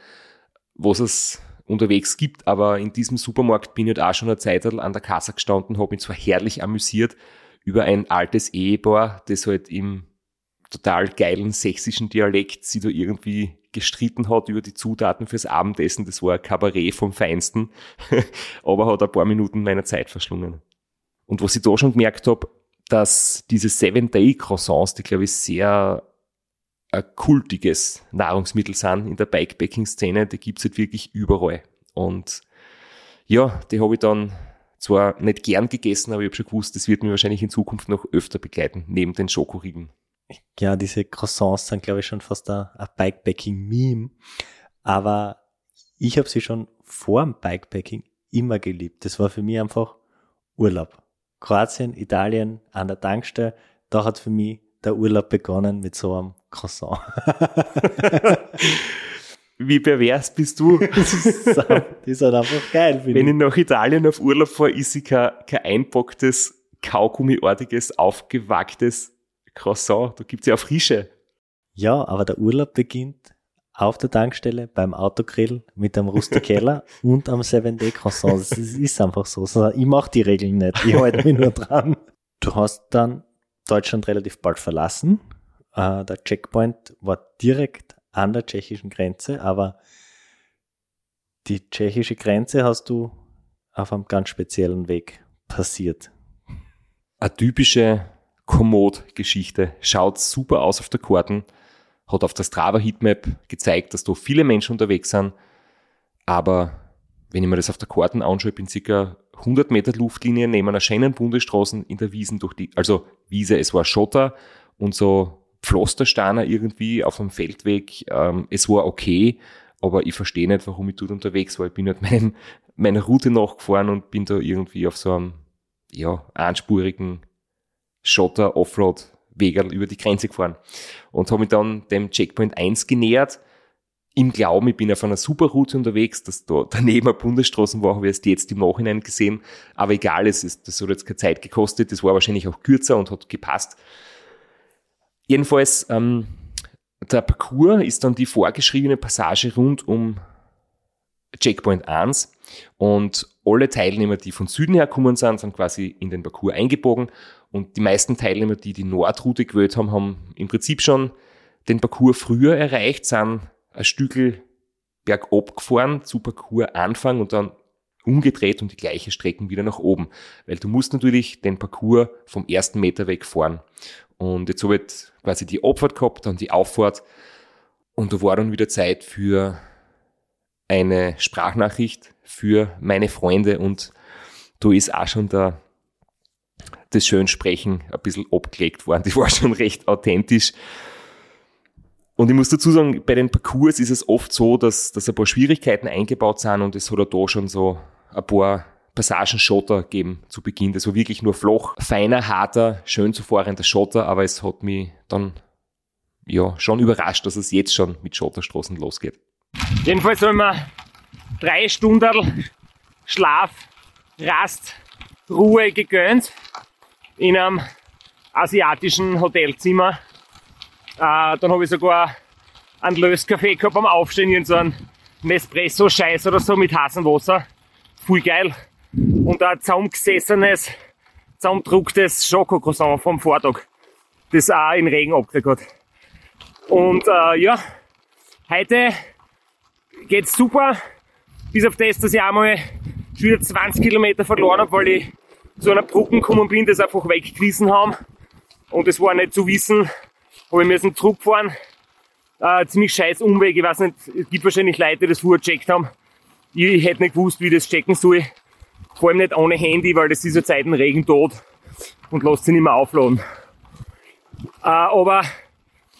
was es unterwegs gibt, aber in diesem Supermarkt bin ich halt auch schon eine Zeit an der Kasse gestanden, habe mich zwar herrlich amüsiert über ein altes Ehepaar, das halt im total geilen sächsischen Dialekt sie da irgendwie gestritten hat über die Zutaten fürs Abendessen. Das war ein Kabarett vom Feinsten, aber hat ein paar Minuten meiner Zeit verschlungen. Und was ich da schon gemerkt habe, dass diese Seven-Day-Croissants, die glaube ich sehr ein kultiges Nahrungsmittel sind in der Bikepacking-Szene, die gibt's halt wirklich überall. Und ja, die habe ich dann zwar nicht gern gegessen, aber ich habe schon gewusst, das wird mir wahrscheinlich in Zukunft noch öfter begleiten, neben den Schokoriegel. Ja, diese Croissants sind, glaube ich, schon fast ein, ein Bikepacking-Meme. Aber ich habe sie schon vor dem Bikepacking immer geliebt. Das war für mich einfach Urlaub. Kroatien, Italien, an der Tankstelle, da hat für mich der Urlaub begonnen mit so einem Croissant. Wie pervers bist du? das ist halt einfach geil. Wenn ich nach Italien auf Urlaub fahre, ist ich kein, kein einpacktes, kaugummiartiges, aufgewacktes Croissant. Da gibt's ja auch frische. Ja, aber der Urlaub beginnt auf der Tankstelle, beim Autogrill, mit einem Rustikeller und am 7-Day Croissant. Das ist einfach so. Ich mache die Regeln nicht. Ich halte mich nur dran. Du hast dann Deutschland relativ bald verlassen. Äh, der Checkpoint war direkt an der tschechischen Grenze, aber die tschechische Grenze hast du auf einem ganz speziellen Weg passiert. Eine typische Komoot-Geschichte. Schaut super aus auf der Karten, hat auf der Strava Heatmap gezeigt, dass da viele Menschen unterwegs sind, aber wenn ich mir das auf der Karten anschaue, bin circa 100 Meter Luftlinie neben einer schönen Bundesstraßen in der Wiesen durch die, also Wiese, es war Schotter und so Pflastersteiner irgendwie auf dem Feldweg. Ähm, es war okay, aber ich verstehe nicht, warum ich dort unterwegs war. Ich bin halt meinem, meiner Route nachgefahren und bin da irgendwie auf so einem, ja, einspurigen Schotter Offroad Wegerl über die Grenze gefahren und habe mich dann dem Checkpoint 1 genähert im Glauben, ich bin auf einer super Route unterwegs, dass da daneben eine Bundesstraßen war, habe ich erst jetzt im Nachhinein gesehen. Aber egal, es ist, das hat jetzt keine Zeit gekostet, das war wahrscheinlich auch kürzer und hat gepasst. Jedenfalls, ähm, der Parcours ist dann die vorgeschriebene Passage rund um Checkpoint 1 und alle Teilnehmer, die von Süden her gekommen sind, sind quasi in den Parcours eingebogen und die meisten Teilnehmer, die die Nordroute gewählt haben, haben im Prinzip schon den Parcours früher erreicht, sind ein Stückel bergab gefahren zu Parcours Anfang und dann umgedreht und die gleiche Strecken wieder nach oben. Weil du musst natürlich den Parcours vom ersten Meter weg fahren. Und jetzt habe ich quasi die Abfahrt gehabt, dann die Auffahrt. Und da war dann wieder Zeit für eine Sprachnachricht für meine Freunde und da ist auch schon der, das Schönsprechen ein bisschen abgelegt worden. Die war schon recht authentisch. Und ich muss dazu sagen, bei den Parcours ist es oft so, dass, dass ein paar Schwierigkeiten eingebaut sind und es hat auch da schon so ein paar Passagen Schotter geben zu Beginn. Das war wirklich nur flach, feiner, harter, schön zu fahrender Schotter, aber es hat mich dann ja schon überrascht, dass es jetzt schon mit Schotterstraßen losgeht. Jedenfalls haben wir drei Stunden Schlaf, Rast, Ruhe gegönnt in einem asiatischen Hotelzimmer äh, dann habe ich sogar einen Löskaffee gehabt am Aufstehen, in so einen Nespresso-Scheiß oder so mit heißem Wasser. Voll geil. Und ein zusammengesessenes, zusammendrucktes Schokocroissant vom Vortag, das auch in Regen abgekriegt. Und äh, ja, heute geht's super. Bis auf das, dass ich einmal schon wieder 20 Kilometer verloren habe, weil ich zu einer Brücke gekommen bin, das einfach weggewiesen haben. Und es war nicht zu wissen, aber wir müssen zurückfahren. Äh, ziemlich scheiß Umweg. Ich weiß nicht, es gibt wahrscheinlich Leute, die das vorher gecheckt haben. Ich hätte nicht gewusst, wie ich das checken soll. Vor allem nicht ohne Handy, weil das ja Zeit Regen tot und lässt sich nicht mehr aufladen. Äh, aber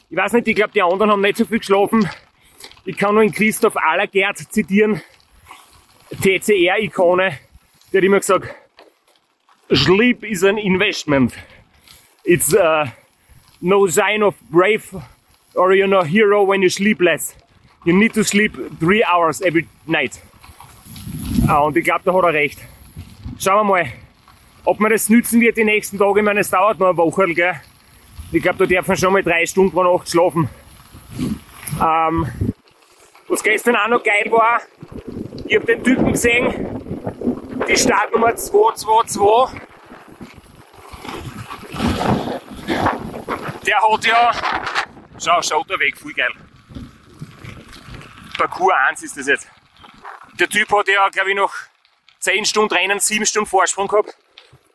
ich weiß nicht, ich glaube, die anderen haben nicht so viel geschlafen. Ich kann nur in Christoph Allergert zitieren, TCR-Ikone, der hat immer gesagt, sleep is an investment. It's uh, no sign of brave or you're no hero when you sleep less. You need to sleep three hours every night. Ah, und ich glaube, da hat er recht. Schauen wir mal, ob mir das nützen wird die nächsten Tage. Ich meine, es dauert noch eine Woche, gell? Ich glaube, da darf man schon mal drei Stunden pro Nacht schlafen. Ähm, was gestern auch noch geil war, ich habe den Typen gesehen, die Startnummer 222. Der hat ja, schau, schaut da weg, voll geil. Parcours 1 ist das jetzt. Der Typ hat ja, glaube ich, noch 10 Stunden Rennen, 7 Stunden Vorsprung gehabt.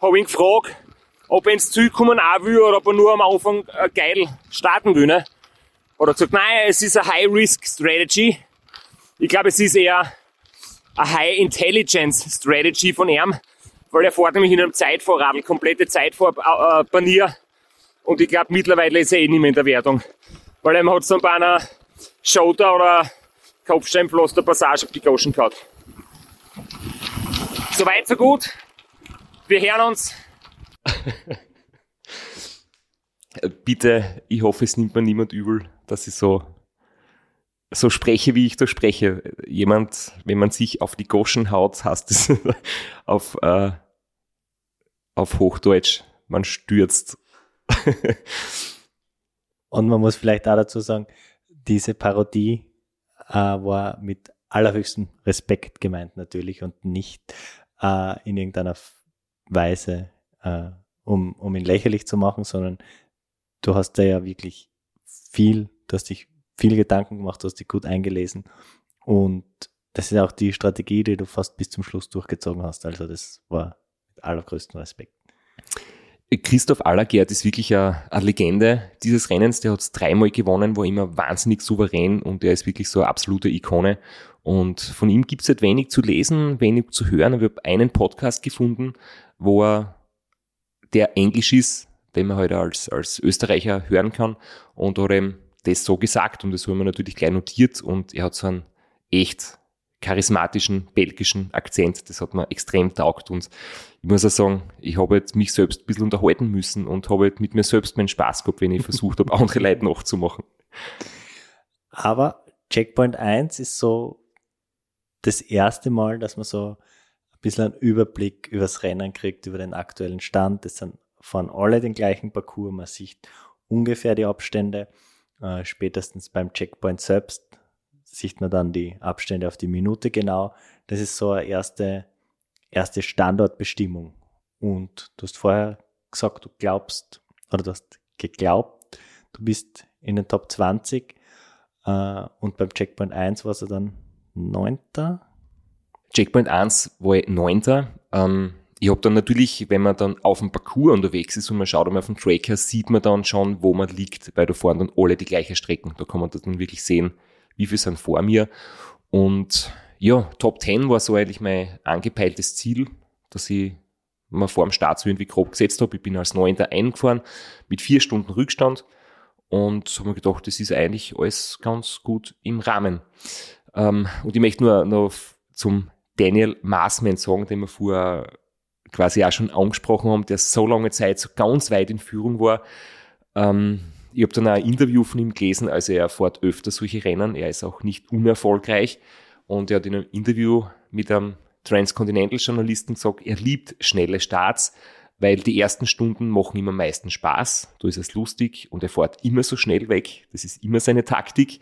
Hab ihn gefragt, ob er ins Ziel kommen auch will oder ob er nur am Anfang äh, geil starten will. Ne? Oder gesagt, nein, es ist eine High-Risk-Strategy. Ich glaube, es ist eher eine High-Intelligence-Strategy von ihm, weil er fährt nämlich in einem Zeitvorradl, komplette Zeitvorpanier. Und ich glaube, mittlerweile ist er eh nicht mehr in der Wertung. Weil er hat so ein paar einer Shoulder oder Kopfsteinpflaster Passage auf die Goschen gehauen. Soweit, so gut. Wir hören uns. Bitte, ich hoffe, es nimmt mir niemand übel, dass ich so, so spreche, wie ich da spreche. Jemand, wenn man sich auf die Goschen haut, heißt es auf, äh, auf Hochdeutsch, man stürzt. Und man muss vielleicht auch dazu sagen, diese Parodie äh, war mit allerhöchstem Respekt gemeint natürlich und nicht äh, in irgendeiner Weise, äh, um, um ihn lächerlich zu machen, sondern du hast da ja wirklich viel, du hast dich viel Gedanken gemacht, du hast dich gut eingelesen und das ist auch die Strategie, die du fast bis zum Schluss durchgezogen hast. Also das war mit allergrößtem Respekt. Christoph Allergert ist wirklich eine, eine Legende dieses Rennens. Der hat es dreimal gewonnen, war immer wahnsinnig souverän und er ist wirklich so eine absolute Ikone. Und von ihm gibt es halt wenig zu lesen, wenig zu hören. Ich habe einen Podcast gefunden, wo er, der Englisch ist, den man halt als, als Österreicher hören kann. Und hat ihm das so gesagt und das haben wir natürlich gleich notiert und er hat so einen echt charismatischen belgischen Akzent. Das hat mir extrem taugt und ich muss auch sagen, ich habe jetzt mich selbst ein bisschen unterhalten müssen und habe mit mir selbst meinen Spaß gehabt, wenn ich versucht habe, andere Leute nachzumachen. Aber Checkpoint 1 ist so das erste Mal, dass man so ein bisschen einen Überblick übers Rennen kriegt, über den aktuellen Stand. Es sind von alle den gleichen Parcours, man sieht ungefähr die Abstände. Äh, spätestens beim Checkpoint selbst sieht man dann die Abstände auf die Minute genau. Das ist so eine erste, erste Standortbestimmung. Und du hast vorher gesagt, du glaubst, oder du hast geglaubt, du bist in den Top 20 äh, und beim Checkpoint 1 war es dann Neunter. Checkpoint 1 war ich Neunter. Ähm, ich habe dann natürlich, wenn man dann auf dem Parcours unterwegs ist und man schaut einmal auf den Tracker, sieht man dann schon, wo man liegt, weil da fahren dann alle die gleiche Strecken. Da kann man dann wirklich sehen, wie viel sind vor mir. Und ja, Top 10 war so eigentlich mein angepeiltes Ziel, dass ich mir vor dem Start so irgendwie grob gesetzt habe. Ich bin als Neunter eingefahren mit vier Stunden Rückstand und habe mir gedacht, das ist eigentlich alles ganz gut im Rahmen. Ähm, und ich möchte nur noch zum Daniel Maßmann sagen, den wir vorher quasi auch schon angesprochen haben, der so lange Zeit so ganz weit in Führung war. Ähm, ich habe dann auch ein Interview von ihm gelesen, also er fährt öfter solche Rennen, er ist auch nicht unerfolgreich. Und er hat in einem Interview mit einem Transcontinental-Journalisten gesagt, er liebt schnelle Starts, weil die ersten Stunden machen ihm am meisten Spaß, da ist es lustig und er fährt immer so schnell weg, das ist immer seine Taktik.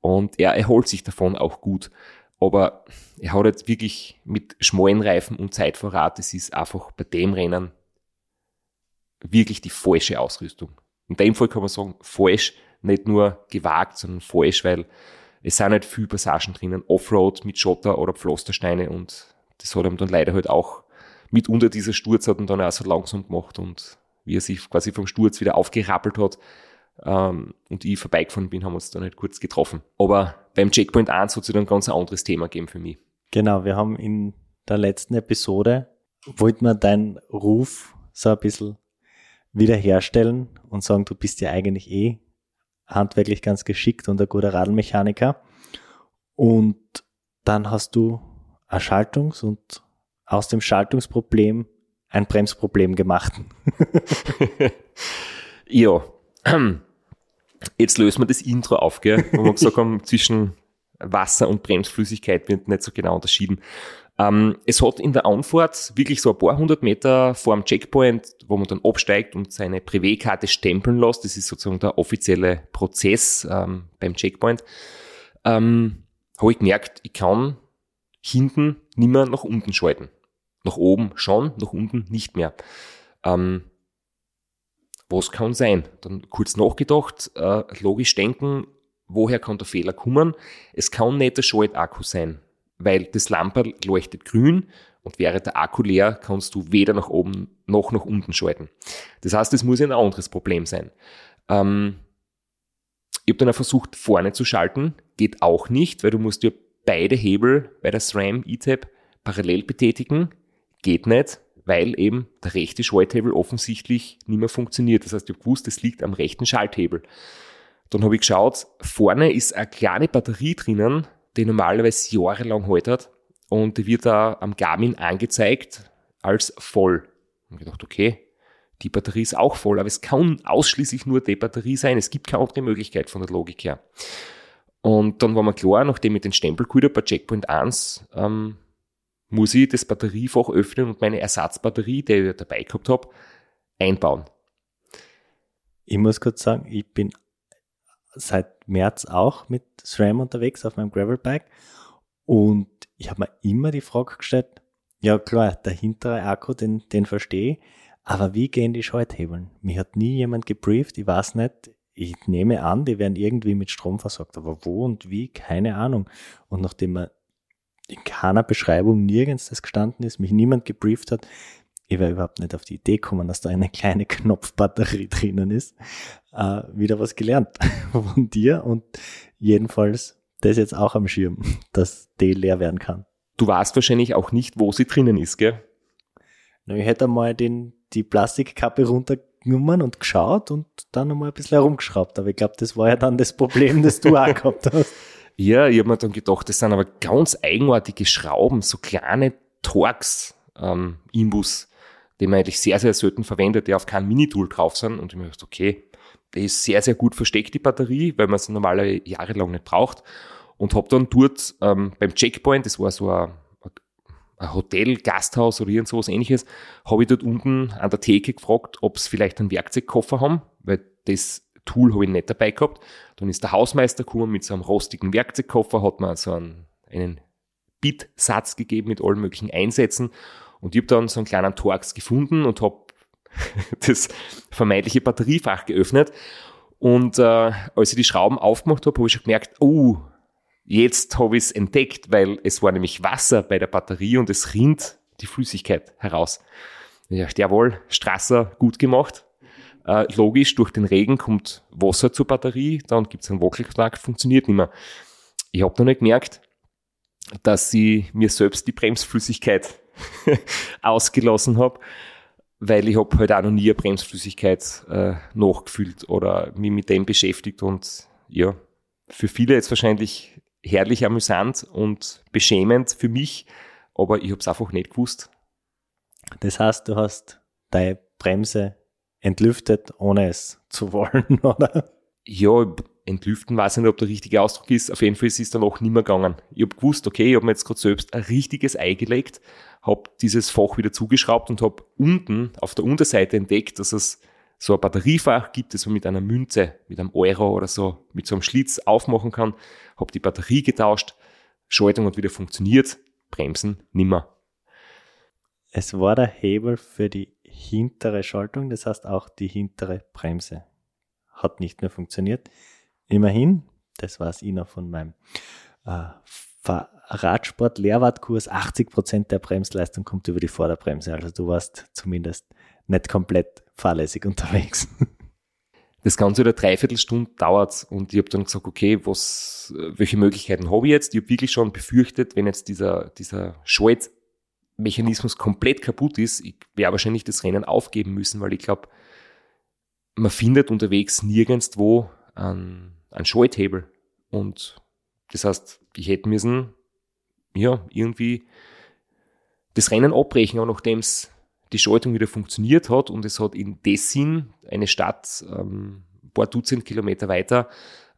Und er erholt sich davon auch gut. Aber er hat jetzt wirklich mit schmalen Reifen und Zeitvorrat, das ist einfach bei dem Rennen wirklich die falsche Ausrüstung. In dem Fall kann man sagen, falsch, nicht nur gewagt, sondern falsch, weil es sind nicht viele Passagen drinnen, Offroad mit Schotter oder Pflastersteine und das hat ihm dann leider halt auch mitunter dieser Sturz hat ihn dann auch so langsam gemacht und wie er sich quasi vom Sturz wieder aufgerappelt hat ähm, und ich vorbeigefahren bin, haben wir uns dann halt kurz getroffen. Aber beim Checkpoint 1 hat es dann ein ganz anderes Thema gegeben für mich. Genau, wir haben in der letzten Episode, wollten wir deinen Ruf so ein bisschen wiederherstellen und sagen, du bist ja eigentlich eh handwerklich ganz geschickt und ein guter Radlmechaniker. Und dann hast du ein Schaltungs- und aus dem Schaltungsproblem ein Bremsproblem gemacht. ja, jetzt lösen wir das Intro auf, gell? wo wir gesagt haben, zwischen Wasser und Bremsflüssigkeit wird nicht so genau unterschieden. Ähm, es hat in der Anfahrt wirklich so ein paar hundert Meter vor dem Checkpoint, wo man dann absteigt und seine Privé-Karte stempeln lässt. Das ist sozusagen der offizielle Prozess ähm, beim Checkpoint. Ähm, habe ich gemerkt, ich kann hinten nicht mehr nach unten schalten. Nach oben schon, nach unten nicht mehr. Ähm, was kann sein? Dann kurz nachgedacht, äh, logisch denken, woher kann der Fehler kommen? Es kann nicht der Schaltakku sein, weil das Lamperl leuchtet grün und wäre der Akku leer, kannst du weder nach oben noch nach unten schalten. Das heißt, es muss ein anderes Problem sein. Ähm, ich habe dann auch versucht, vorne zu schalten. Geht auch nicht, weil du musst dir beide Hebel bei der SRAM E-Tab parallel betätigen. Geht nicht, weil eben der rechte Schalthebel offensichtlich nicht mehr funktioniert. Das heißt, ich habe gewusst, es liegt am rechten Schalthebel. Dann habe ich geschaut, vorne ist eine kleine Batterie drinnen, die normalerweise jahrelang haltet und die wird da am Garmin angezeigt als voll. Und gedacht, okay, die Batterie ist auch voll, aber es kann ausschließlich nur die Batterie sein. Es gibt keine andere Möglichkeit von der Logik her. Und dann war mir klar, nachdem ich den Stempel geholt bei Checkpoint 1, ähm, muss ich das Batteriefach öffnen und meine Ersatzbatterie, die ich dabei gehabt habe, einbauen. Ich muss kurz sagen, ich bin seit März auch mit SRAM unterwegs auf meinem Gravelbike und ich habe mir immer die Frage gestellt, ja klar, der hintere Akku, den, den verstehe ich, aber wie gehen die Schalthebeln? Mir hat nie jemand gebrieft, ich weiß nicht, ich nehme an, die werden irgendwie mit Strom versorgt, aber wo und wie, keine Ahnung. Und nachdem man in keiner Beschreibung nirgends das gestanden ist, mich niemand gebrieft hat, ich wäre überhaupt nicht auf die Idee gekommen, dass da eine kleine Knopfbatterie drinnen ist, äh, wieder was gelernt von dir und jedenfalls das jetzt auch am Schirm, dass die leer werden kann. Du weißt wahrscheinlich auch nicht, wo sie drinnen ist, gell? Na, ich hätte einmal den, die Plastikkappe runtergenommen und geschaut und dann einmal ein bisschen herumgeschraubt, aber ich glaube, das war ja dann das Problem, das du auch gehabt hast. Ja, ich habe mir dann gedacht, das sind aber ganz eigenartige Schrauben, so kleine Torx ähm, Die man eigentlich sehr, sehr selten verwendet, die auf keinem Minitool drauf sind. Und ich mir gedacht, okay, die ist sehr, sehr gut versteckt, die Batterie, weil man sie normalerweise jahrelang nicht braucht. Und habe dann dort ähm, beim Checkpoint, das war so ein, ein Hotel, Gasthaus oder irgend sowas ähnliches, habe ich dort unten an der Theke gefragt, ob sie vielleicht einen Werkzeugkoffer haben, weil das Tool habe ich nicht dabei gehabt. Dann ist der Hausmeister gekommen mit so einem rostigen Werkzeugkoffer, hat mir so einen, einen Bitsatz gegeben mit allen möglichen Einsätzen. Und ich habe dann so einen kleinen Torx gefunden und habe das vermeintliche Batteriefach geöffnet. Und äh, als ich die Schrauben aufgemacht habe, habe ich schon gemerkt, oh, jetzt habe ich es entdeckt, weil es war nämlich Wasser bei der Batterie und es rinnt die Flüssigkeit heraus. Ja, jawohl, Strasser gut gemacht. Äh, logisch, durch den Regen kommt Wasser zur Batterie, dann gibt es einen Wackelkontakt, funktioniert nicht mehr. Ich habe noch nicht gemerkt, dass ich mir selbst die Bremsflüssigkeit ausgelassen habe, weil ich habe halt auch noch nie eine Bremsflüssigkeit äh, nachgefüllt oder mich mit dem beschäftigt und ja, für viele jetzt wahrscheinlich herrlich amüsant und beschämend für mich, aber ich habe es einfach nicht gewusst. Das heißt, du hast deine Bremse entlüftet, ohne es zu wollen, oder? Ja, entlüften weiß ich nicht, ob der richtige Ausdruck ist. Auf jeden Fall ist es dann auch nicht mehr gegangen. Ich habe gewusst, okay, ich habe mir jetzt gerade selbst ein richtiges Ei gelegt, habe dieses Fach wieder zugeschraubt und habe unten auf der Unterseite entdeckt, dass es so ein Batteriefach gibt, das man mit einer Münze, mit einem Euro oder so, mit so einem Schlitz aufmachen kann. Habe die Batterie getauscht, Schaltung hat wieder funktioniert, Bremsen nimmer. Es war der Hebel für die hintere Schaltung, das heißt auch die hintere Bremse hat nicht mehr funktioniert. Immerhin, das weiß ich noch von meinem äh, Radsport-Lehrwartkurs, 80% der Bremsleistung kommt über die Vorderbremse. Also du warst zumindest nicht komplett fahrlässig unterwegs. Das Ganze eine Dreiviertelstunde dauert und ich habe dann gesagt, okay, was, welche Möglichkeiten habe ich jetzt? Ich habe wirklich schon befürchtet, wenn jetzt dieser, dieser Schaltmechanismus Mechanismus komplett kaputt ist, ich werde wahrscheinlich das Rennen aufgeben müssen, weil ich glaube, man findet unterwegs nirgendwo einen, einen Schalthebel. Und das heißt, ich hätte müssen, ja, irgendwie das Rennen abbrechen, auch nachdem es die Schaltung wieder funktioniert hat und es hat in Dessin, eine Stadt ähm, ein paar Dutzend Kilometer weiter,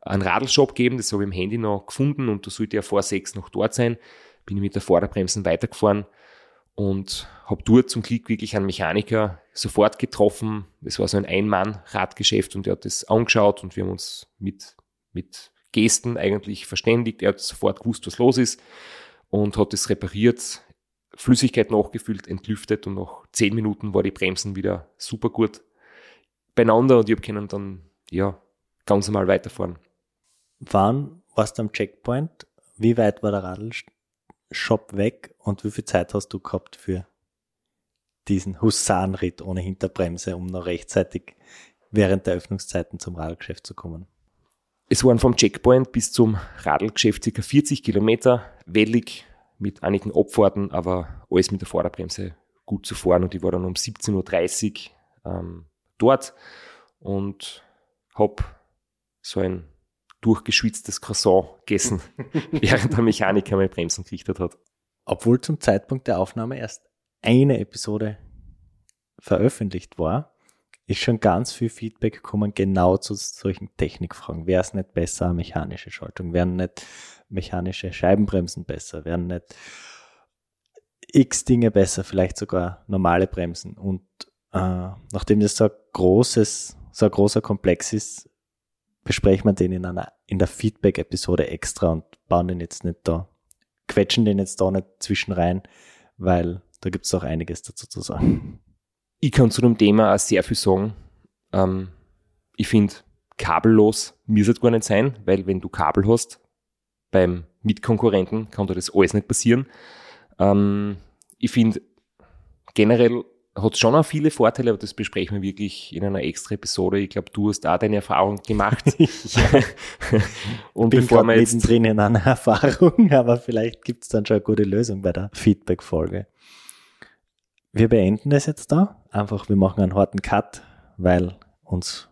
einen Radlshop gegeben, das habe ich im Handy noch gefunden und da sollte ja vor sechs noch dort sein. Bin ich mit der Vorderbremsen weitergefahren und habe dort zum Glück wirklich einen Mechaniker sofort getroffen. Es war so ein Ein-Mann-Radgeschäft und der hat das angeschaut und wir haben uns mit, mit Gesten eigentlich verständigt. Er hat sofort gewusst, was los ist und hat es repariert, Flüssigkeit nachgefüllt, entlüftet und nach zehn Minuten war die Bremsen wieder super gut beieinander und ich habe können dann ja ganz normal weiterfahren. Wann warst du am Checkpoint? Wie weit war der Radlshop weg und wie viel Zeit hast du gehabt für diesen Husarenritt ohne Hinterbremse, um noch rechtzeitig während der Öffnungszeiten zum Radlgeschäft zu kommen? Es waren vom Checkpoint bis zum Radlgeschäft ca. 40 Kilometer, wellig mit einigen Abfahrten, aber alles mit der Vorderbremse gut zu fahren und ich war dann um 17.30 Uhr ähm, dort und habe so ein durchgeschwitztes Croissant gegessen, während der Mechaniker meine Bremsen gerichtet hat. Obwohl zum Zeitpunkt der Aufnahme erst eine Episode veröffentlicht war, ist schon ganz viel Feedback gekommen, genau zu solchen Technikfragen. Wäre es nicht besser, mechanische Schaltung? Wären nicht mechanische Scheibenbremsen besser? Wären nicht x Dinge besser? Vielleicht sogar normale Bremsen? Und äh, nachdem das so ein großes, so ein großer Komplex ist, besprechen wir den in einer, in der Feedback-Episode extra und bauen den jetzt nicht da, quetschen den jetzt da nicht zwischen rein, weil da gibt es auch einiges dazu zu sagen. Ich kann zu dem Thema auch sehr viel sagen. Ähm, ich finde, kabellos muss es gar nicht sein, weil wenn du Kabel hast, beim Mitkonkurrenten kann dir das alles nicht passieren. Ähm, ich finde, generell hat schon auch viele Vorteile, aber das besprechen wir wirklich in einer extra Episode. Ich glaube, du hast da deine Erfahrung gemacht. und Bin bevor wir jetzt drin in einer Erfahrung, aber vielleicht gibt es dann schon eine gute Lösung bei der Feedback-Folge. Wir beenden das jetzt da. Einfach, wir machen einen harten Cut, weil uns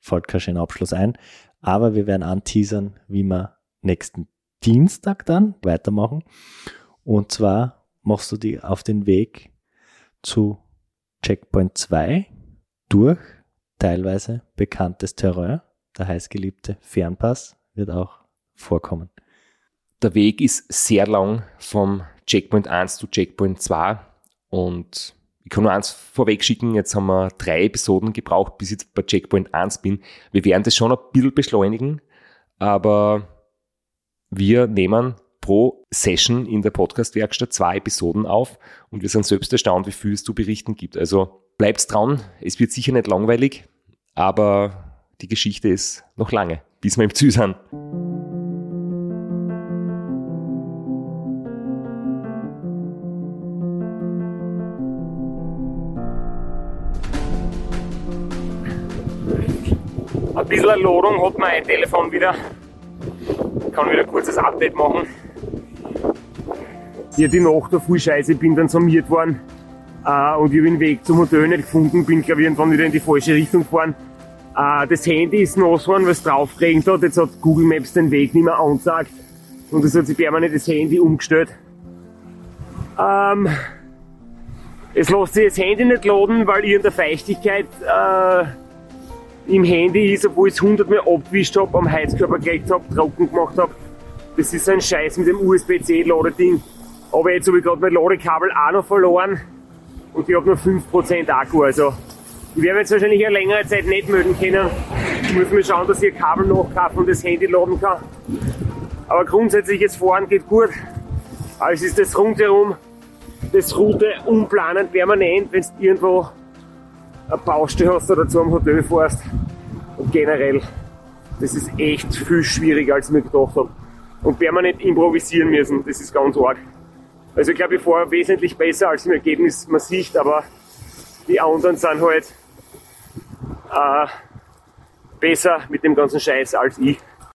fällt kein schöner Abschluss ein. Aber wir werden anteasern, wie wir nächsten Dienstag dann weitermachen. Und zwar machst du die auf den Weg zu Checkpoint 2 durch teilweise bekanntes Terrain. Der heißgeliebte Fernpass wird auch vorkommen. Der Weg ist sehr lang vom Checkpoint 1 zu Checkpoint 2 und ich kann nur eins vorweg schicken, jetzt haben wir drei Episoden gebraucht, bis ich bei Checkpoint 1 bin. Wir werden das schon ein bisschen beschleunigen, aber wir nehmen pro Session in der Podcast-Werkstatt zwei Episoden auf und wir sind selbst erstaunt, wie viel es zu berichten gibt. Also bleibt dran, es wird sicher nicht langweilig, aber die Geschichte ist noch lange, bis wir im Ziel sind. Ladung hat mein Telefon wieder. Ich kann wieder ein kurzes Update machen. Hier die Nacht da voll scheiße, ich bin dann summiert worden. Äh, und ich habe den Weg zum Hotel nicht gefunden, bin glaube ich irgendwann wieder in die falsche Richtung gefahren. Äh, das Handy ist nass geworden, weil es drauf geregnet hat. Jetzt hat Google Maps den Weg nicht mehr angezeigt. Und es hat sich permanent das Handy umgestellt. Ähm, es lässt sich das Handy nicht laden, weil ich in der Feuchtigkeit äh, im Handy ist, obwohl ich es 100 Mal abgewischt habe, am Heizkörper gelegt habe, trocken gemacht habe. Das ist so ein Scheiß mit dem USB-C-Ladeding. Aber jetzt habe ich gerade mein Ladekabel auch noch verloren und ich habe nur 5% Akku. Also ich werde jetzt wahrscheinlich eine längere Zeit nicht melden können. Ich muss mal schauen, dass ich ein Kabel nachkaufe und das Handy laden kann. Aber grundsätzlich jetzt fahren geht gut. Aber es ist das rundherum, das Route unplanend permanent, wenn du irgendwo eine Baustelle hast oder zu einem Hotel fährst. Und generell, das ist echt viel schwieriger, als ich mir gedacht habe. Und permanent improvisieren müssen, das ist ganz arg. Also ich glaube, ich fahre wesentlich besser, als im Ergebnis man sieht, aber die anderen sind halt äh, besser mit dem ganzen Scheiß als ich.